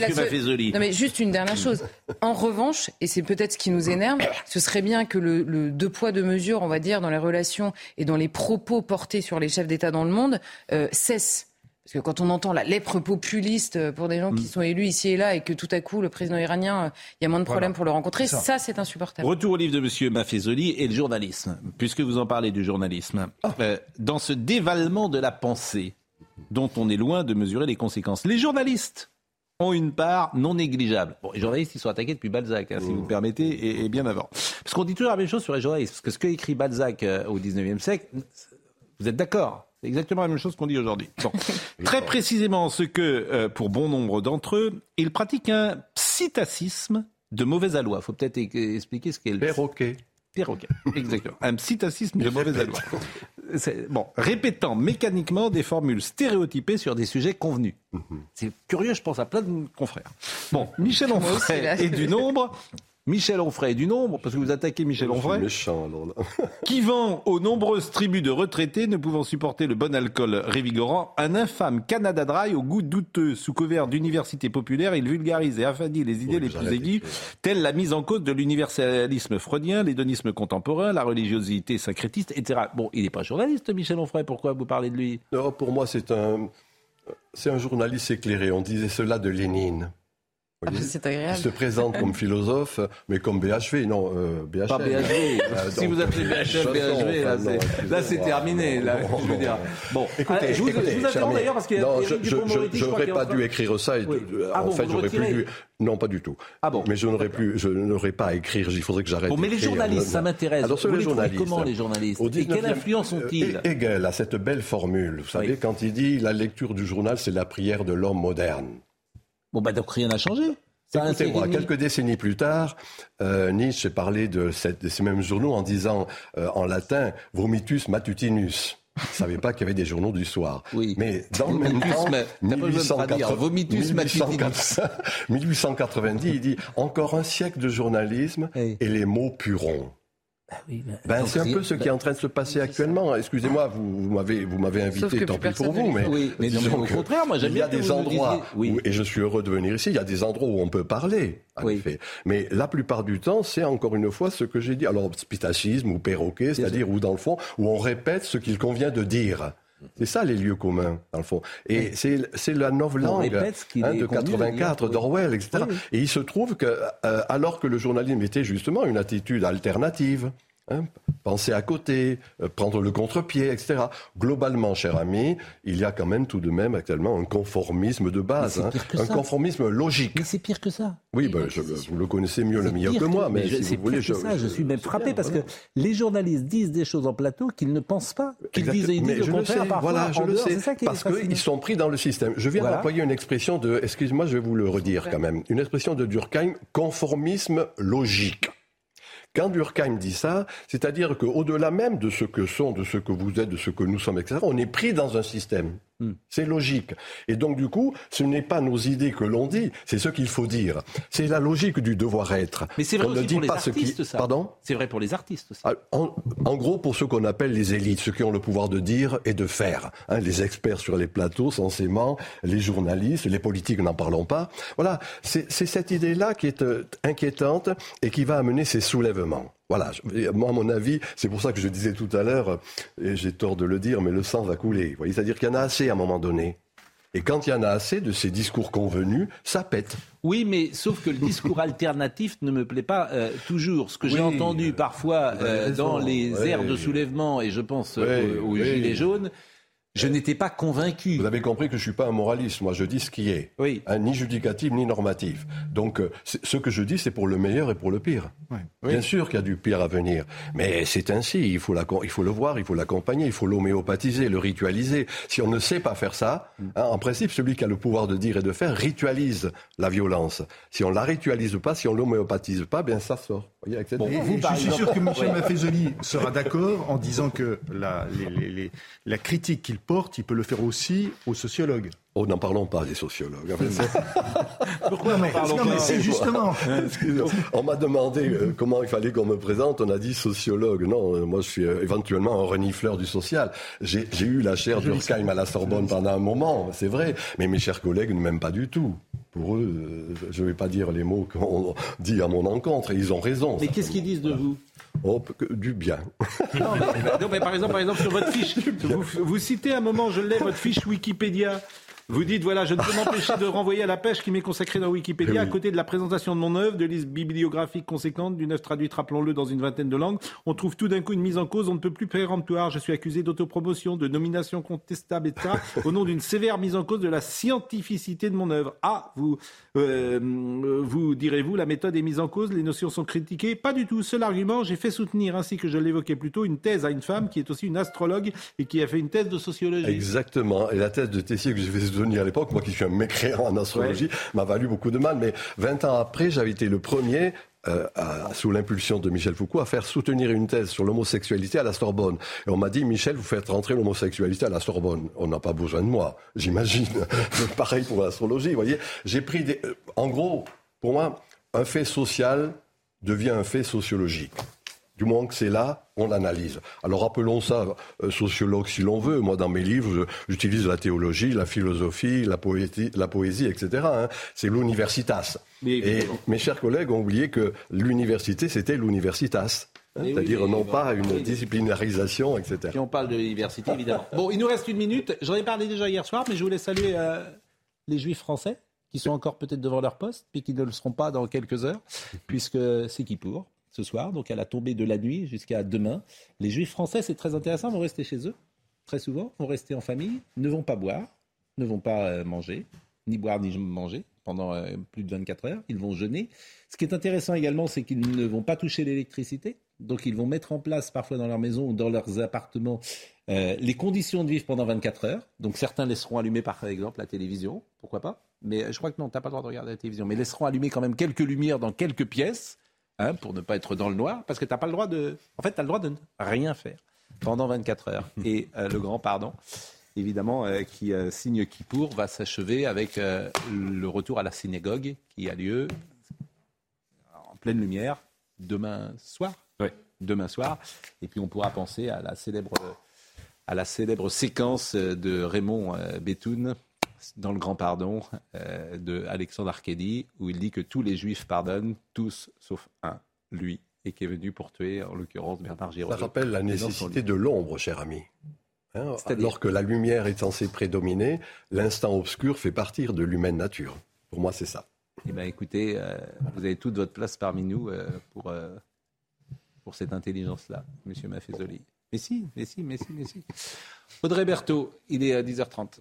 Non, mais juste une dernière chose. En revanche, et c'est peut-être ce qui nous énerve, ce serait bien que le, le deux poids, deux mesures, on va dire, dans les relations et dans les propos portés sur les chefs d'État dans le monde, euh, cesse. Parce que quand on entend la lèpre populiste euh, pour des gens Mm. qui sont élus ici et là et que tout à coup le président iranien, euh, il y a moins de problèmes pour le rencontrer, ça. ça, c'est insupportable. Retour au livre de M. Maffezoli et le journalisme, puisque vous en parlez du journalisme. Euh, dans ce dévalement de la pensée, dont on est loin de mesurer les conséquences, les journalistes ont une part non négligeable. Bon, les journalistes, ils sont attaqués depuis Balzac, hein, si vous me permettez, et, et bien avant. Parce qu'on dit toujours la même chose sur les journalistes, parce que ce que écrit Balzac euh, au 19e siècle, vous êtes d'accord? C'est exactement la même chose qu'on dit aujourd'hui. Bon. Très précisément, ce que, euh, pour bon nombre d'entre eux, ils pratiquent un psittacisme de mauvaise aloi. Il faut peut-être e- expliquer ce qu'est le Perroquet. Perroquet, exactement. Un psittacisme de mauvaise aloi. Bon, répétant mécaniquement des formules stéréotypées sur des sujets convenus. C'est curieux, je pense à plein de confrères. Bon, Michel Onfray est du nombre. Michel Onfray est du nombre, parce que vous attaquez Michel Onfray. méchant, alors là. qui vend aux nombreuses tribus de retraités ne pouvant supporter le bon alcool révigorant un infâme Canada Dry au goût douteux. Sous couvert d'université populaire, il vulgarise et affadit les idées les plus aiguës, telles la mise en cause de l'universalisme freudien, l'hédonisme contemporain, la religiosité syncrétiste, etc. Bon, il n'est pas journaliste, Michel Onfray, pourquoi vous parlez de lui? Non, pour moi, c'est un, c'est un journaliste éclairé. On disait cela de Lénine. Vous voyez C'est agréable. Il se présente comme philosophe, mais comme BHV, non, euh, BHL. Pas BHV. Euh, si donc, vous appelez euh, BHL, chanson, BHV, là, c'est- terminé. Là, Non, je veux non, dire. non. Bon, Écoutez, Ah, je vous, écoutez, je vous Charmier. d'ailleurs parce qu'il y a Non, je, je, n'aurais pas dû écrire ça. et Oui. de- Ah en bon, fait, j'aurais plus dû. Non, pas du tout. Ah bon Mais je n'aurais plus, je n'aurais pas à écrire. Il faudrait que j'arrête. Bon, mais les journalistes, ça m'intéresse. Alors sur Vous les journalistes. comment, les journalistes Et quelle 19e influence ont-ils euh, Hegel a cette belle formule. Vous savez, quand il dit la lecture du journal, c'est la prière de l'homme moderne. Bon, bah donc rien n'a changé. Écoutez-moi, quelques décennies plus tard, euh, Nietzsche parlait de, cette- de ces mêmes journaux en disant euh, en latin vomitus matutinus. Il ne savait pas qu'il y avait des journaux du soir. Oui. Mais dans le même temps, mais t'as pas besoin de traduire. Vomitus 1880 1890, il dit encore un siècle de journalisme et les mots purons. Ben, c'est un peu ce qui est en train de se passer actuellement. Excusez-moi, vous, vous m'avez vous m'avez invité, tant pis pour vous, mais. Oui, mais non, mais disons au que contraire, moi, j'aime il y a bien des endroits oui. où- et je suis heureux de venir ici. Il y a des endroits où on peut parler, en effet. Mais la plupart du temps, c'est encore une fois ce que j'ai dit. Alors, spitacisme ou perroquet, c'est-à-dire où dans le fond, où on répète ce qu'il convient de dire. C'est ça les lieux communs, dans le fond. Et c'est c'est la novlangue hein, de convenu de dire, 84 oui. d'Orwell, etc. Oui. Et il se trouve que, euh, alors que le journalisme était justement une attitude alternative, hein, penser à côté, euh, prendre le contre-pied, etc. Globalement, cher ami, il y a quand même tout de même actuellement un conformisme de base, hein, un ça. conformisme logique. Mais c'est pire que ça. Oui, ben, je- vous le connaissez mieux le meilleur que moi, mais, je- si vous voulez, que ça. Je, suis même frappé parce que les journalistes disent des choses en plateau qu'ils ne pensent pas, qu'ils disent, ils disent je le contraire sais, parfois voilà, je en le dehors. sais, ça qui parce qu'ils sont pris dans le système. Je viens Voilà. d'employer une expression de, excusez-moi, je vais vous le redire quand même, une expression de Durkheim, conformisme logique. Quand Durkheim dit ça, c'est-à-dire qu'au-delà même de ce que sont, de ce que vous êtes, de ce que nous sommes, etc., on est pris dans un système. Hmm. C'est logique. Et donc, du coup, ce n'est pas nos idées que l'on dit, c'est ce qu'il faut dire. C'est la logique du devoir-être. Mais c'est vrai aussi pour les artistes, ça. Pardon C'est vrai pour les artistes aussi. Ah, en, gros, pour ceux qu'on appelle les élites, ceux qui ont le pouvoir de dire et de faire. Hein, les experts sur les plateaux, censément, les journalistes, les politiques, n'en parlons pas. Voilà, c'est cette idée-là qui est euh, inquiétante et qui va amener ces soulèvements. Voilà, moi, à mon avis, c'est pour ça que je disais tout à l'heure, et j'ai tort de le dire, mais le sang va couler. C'est-à-dire qu'il y en a assez à un moment donné. Et quand il y en a assez de ces discours convenus, ça pète. Oui, mais sauf que le discours alternatif ne me plaît pas euh, toujours. Ce que j'ai entendu parfois euh, dans les aires de soulèvement, et je pense aux Gilets jaunes, je n'étais pas convaincu. Vous avez compris que je ne suis pas un moraliste. Moi, je dis ce qui est. Oui. Hein, ni judicatif, ni normatif. Donc, euh, ce que je dis, c'est pour le meilleur et pour le pire. Bien sûr qu'il y a du pire à venir. Mais c'est ainsi. Il faut, il faut le voir, il faut l'accompagner, il faut l'homéopathiser, le ritualiser. Si on ne sait pas faire ça, mm. hein, en principe, celui qui a le pouvoir de dire et de faire ritualise la violence. Si on la ritualise pas, si on l'homéopatise pas, bien ça sort. Voyez, je suis sûr que Michel Maffezoli sera d'accord en disant que la, la critique qu'il porte, il peut le faire aussi aux sociologues. Oh, n'en parlons pas des sociologues. Pourquoi C'est justement. on m'a demandé euh, comment il fallait qu'on me présente. On a dit sociologue. Non, euh, moi je suis euh, éventuellement un renifleur du social. J'ai eu la chaire d'Urkheim à la Sorbonne pendant un moment, c'est vrai. Mais mes chers collègues ne m'aiment pas du tout. Pour eux, je ne vais pas dire les mots qu'on dit à mon encontre. ils ont raison. Mais qu'est-ce qu'ils disent de vous? Oh, du bien. Non mais, par, exemple, par exemple, sur votre fiche, vous, vous citez un moment, je l'ai, votre fiche Wikipédia. Vous dites, voilà, je ne peux m'empêcher de renvoyer à la pêche qui m'est consacrée dans Wikipédia, à côté de la présentation de mon œuvre, de liste bibliographique conséquente, d'une œuvre traduite, rappelons-le, dans une vingtaine de langues. On trouve tout d'un coup une mise en cause, on ne peut plus péremptoire. Je suis accusé d'autopromotion, de nomination contestable, etc., au nom d'une sévère mise en cause de la scientificité de mon œuvre. Ah, vous, euh, vous direz-vous, la méthode est mise en cause, les notions sont critiquées? Pas du tout. Seul argument, j'ai fait soutenir, ainsi que je l'évoquais plus tôt, une thèse à une femme qui est aussi une astrologue et qui a fait une thèse de sociologie. Exactement. Et la thèse de Tessier que j'ai fait à l'époque, moi qui suis un mécréant en astrologie, m'a valu beaucoup de mal. Mais 20 ans après, j'avais été le premier euh, sous l'impulsion de Michel Foucault, à faire soutenir une thèse sur l'homosexualité à la Sorbonne. Et on m'a dit, Michel, vous faites rentrer l'homosexualité à la Sorbonne. On n'a pas besoin de moi, j'imagine. Pareil pour l'astrologie, vous voyez. J'ai pris des... Euh, en gros, pour moi, un fait social devient un fait sociologique. Du moment que c'est là, on l'analyse. Alors appelons ça euh, sociologue si l'on veut. Moi, dans mes livres, j'utilise la théologie, la philosophie, la poésie, la poésie etc. Hein. C'est l'universitas. Et mes chers collègues ont oublié que l'université, c'était l'universitas. Hein. C'est-à-dire non pas une disciplinarisation, etc. Si on parle de l'université, évidemment. Bon, il nous reste une minute. J'en ai parlé déjà hier soir, mais je voulais saluer euh, les juifs français qui sont encore peut-être devant leur poste, puis qui ne le seront pas dans quelques heures, puisque c'est qui pour? Ce soir, donc à la tombée de la nuit jusqu'à demain. Les juifs français, c'est très intéressant, vont rester chez eux, très souvent, vont rester en famille, ne vont pas boire, ne vont pas euh, manger, ni boire ni manger pendant euh, plus de 24 heures. Ils vont jeûner. Ce qui est intéressant également, c'est qu'ils ne vont pas toucher l'électricité. Donc ils vont mettre en place parfois dans leur maison ou dans leurs appartements euh, les conditions de vivre pendant 24 heures. Donc certains laisseront allumer par exemple la télévision, pourquoi pas. Mais je crois que non, tu n'as pas le droit de regarder la télévision. Mais laisseront allumer quand même quelques lumières dans quelques pièces Hein, pour ne pas être dans le noir, parce que tu n'as pas le droit de. En fait, tu as le droit de ne rien faire pendant 24 heures. Et euh, le grand pardon, évidemment, euh, qui euh, signe Kippour, va s'achever avec le retour à la synagogue qui a lieu en pleine lumière demain soir. Oui. Demain soir. Et puis on pourra penser à la célèbre, à la célèbre séquence de Raymond Betoun dans le Grand Pardon euh, de Alexandre où il dit que tous les Juifs pardonnent, tous sauf un, lui, et qui est venu pour tuer, en l'occurrence, Bernard Giraud. Ça rappelle la nécessité de l'ombre, cher ami. Hein, alors que la lumière est censée prédominer, l'instant obscur fait partir de l'humaine nature. Pour moi, c'est ça. Eh bien, écoutez, euh, vous avez toute votre place parmi nous euh, pour, pour cette intelligence-là, Monsieur Maffezoli. Mais si, mais si, mais si, mais si. Audrey Berthaud, il est à 10h30.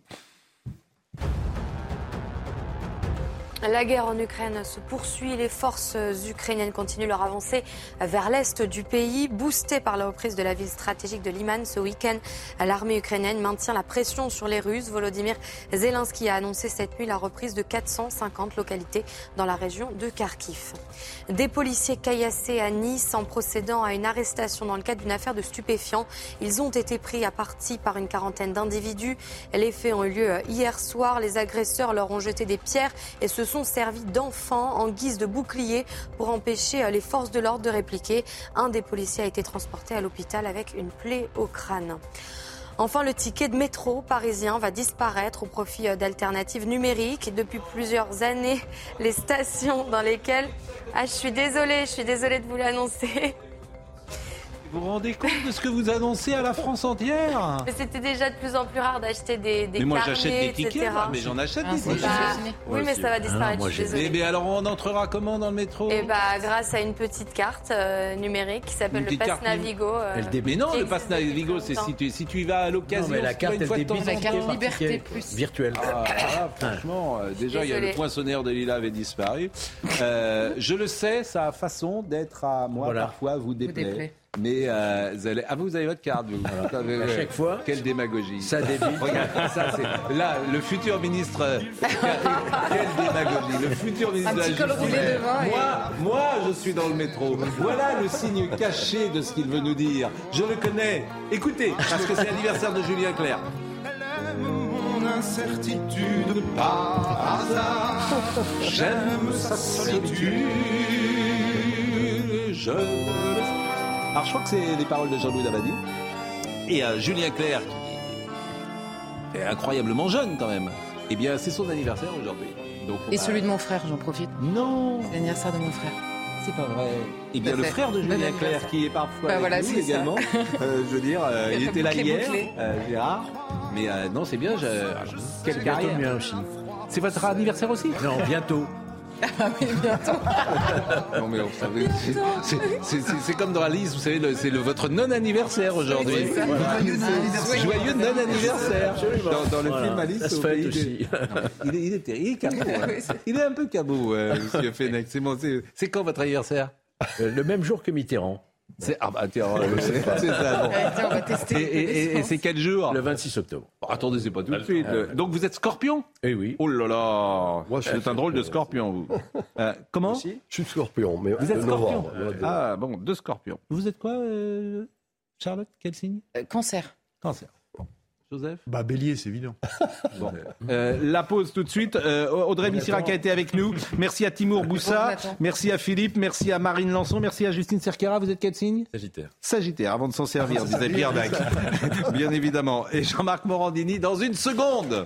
you La guerre en Ukraine se poursuit. Les forces ukrainiennes continuent leur avancée vers l'est du pays, boostées par la reprise de la ville stratégique de Liman ce week-end. L'armée ukrainienne maintient la pression sur les Russes. Volodymyr Zelensky a annoncé cette nuit la reprise de 450 localités dans la région de Kharkiv. Des policiers caillassés à Nice en procédant à une arrestation dans le cadre d'une affaire de stupéfiants. Ils ont été pris à partie par une quarantaine d'individus. Les faits ont eu lieu hier soir. Les agresseurs leur ont jeté des pierres et se sont servis d'enfants en guise de bouclier pour empêcher euh, les forces de l'ordre de répliquer. Un des policiers a été transporté à l'hôpital avec une plaie au crâne. Enfin, le ticket de métro parisien va disparaître au profit euh, d'alternatives numériques. Depuis plusieurs années, les stations dans lesquelles... Ah, je suis désolée, je suis désolée de vous l'annoncer. Vous vous rendez compte de ce que vous annoncez à la France entière Mais c'était déjà de plus en plus rare d'acheter des, des Mais moi j'achète des tickets, etc. moi, mais j'en achète Ah, des tickets. pas- Oui, mais ça va disparaître, je suis Mais, alors on entrera comment dans le métro Et bah, grâce à une petite carte euh, numérique qui s'appelle le Pass carte Navigo. euh, Mais non, le pass Navigo, c'est si tu, si tu y vas à l'occasion. Non, mais la si tu vas carte, une fois elle débite la carte. Liberté Plus. virtuelle. Ah, ah, franchement, euh, déjà, il y a le poinçonnaire de Lila avait disparu. Je le sais, sa façon d'être à moi, parfois, vous déplaît. Mais euh, vous allez... Ah, vous avez votre carte, vous. À chaque fois, Quelle démagogie. ça débite. Regarde, ça, c'est... Là, le futur ministre. euh, Quelle démagogie. Le futur ministre Un de la Justice. et- Moi, moi, je suis dans le métro. Voilà le signe caché de ce qu'il veut nous dire. Je le connais. Écoutez, parce que c'est l'anniversaire de Julien Clerc. Mon incertitude par hasard. J'aime sa solitude. Je. Alors, je crois que c'est les paroles de Jean-Louis Dabadi. Et euh, Julien Clerc, qui est incroyablement jeune quand même. Eh bien, c'est son anniversaire aujourd'hui. Donc, Et va- celui de mon frère, j'en profite. Non C'est l'anniversaire de mon frère. C'est pas vrai. Eh bien, le frère de Bon Julien anniversaire. Clerc, qui est parfois Bah avec voilà, nous également. Euh, je veux dire, euh, Il était là hier, euh, Gérard. Mais euh, non, c'est bien. Je... Quelle carrière. aussi. C'est votre anniversaire aussi? Non, bientôt. Non mais on savait, c'est- comme dans la liste, vous savez, c'est le- votre non-anniversaire aujourd'hui. Voilà. Joyeux non-anniversaire. Dans, dans le Voilà. film Alice au pays. Il est, il est terrible, il est cabot. hein. Il est un peu cabot, euh, monsieur Fenech. C'est bon, quand votre anniversaire? Euh, Le même jour que Mitterrand. C'est ah bah tiens, c'est c'est ça. bon. Ouais, tiens, on va tester. Et, et- et- et c'est quel jour Le 26 octobre. Bon, Attendez, c'est pas tout de suite. Donc vous êtes scorpion? Eh oui. Oh là là Moi, je Vous êtes un drôle de scorpion, vous. Euh, comment? Je suis scorpion, mais Vous êtes scorpion novembre. Ah bon, deux scorpions. Vous êtes quoi, euh, Charlotte? Quel signe? Euh, Cancer. Cancer. Joseph Bah, bélier, c'est évident. Bon. Euh, la pause tout de suite. Euh, Audrey Missirac a été avec nous. Merci à Timour Boussa. Merci à Philippe. Merci à Marine Lançon. Merci à Justine Cerquera. Vous êtes quel signe Sagittaire. Sagittaire, avant de s'en servir, disait Pierre Dac. Bien évidemment. Et Jean-Marc Morandini dans une seconde.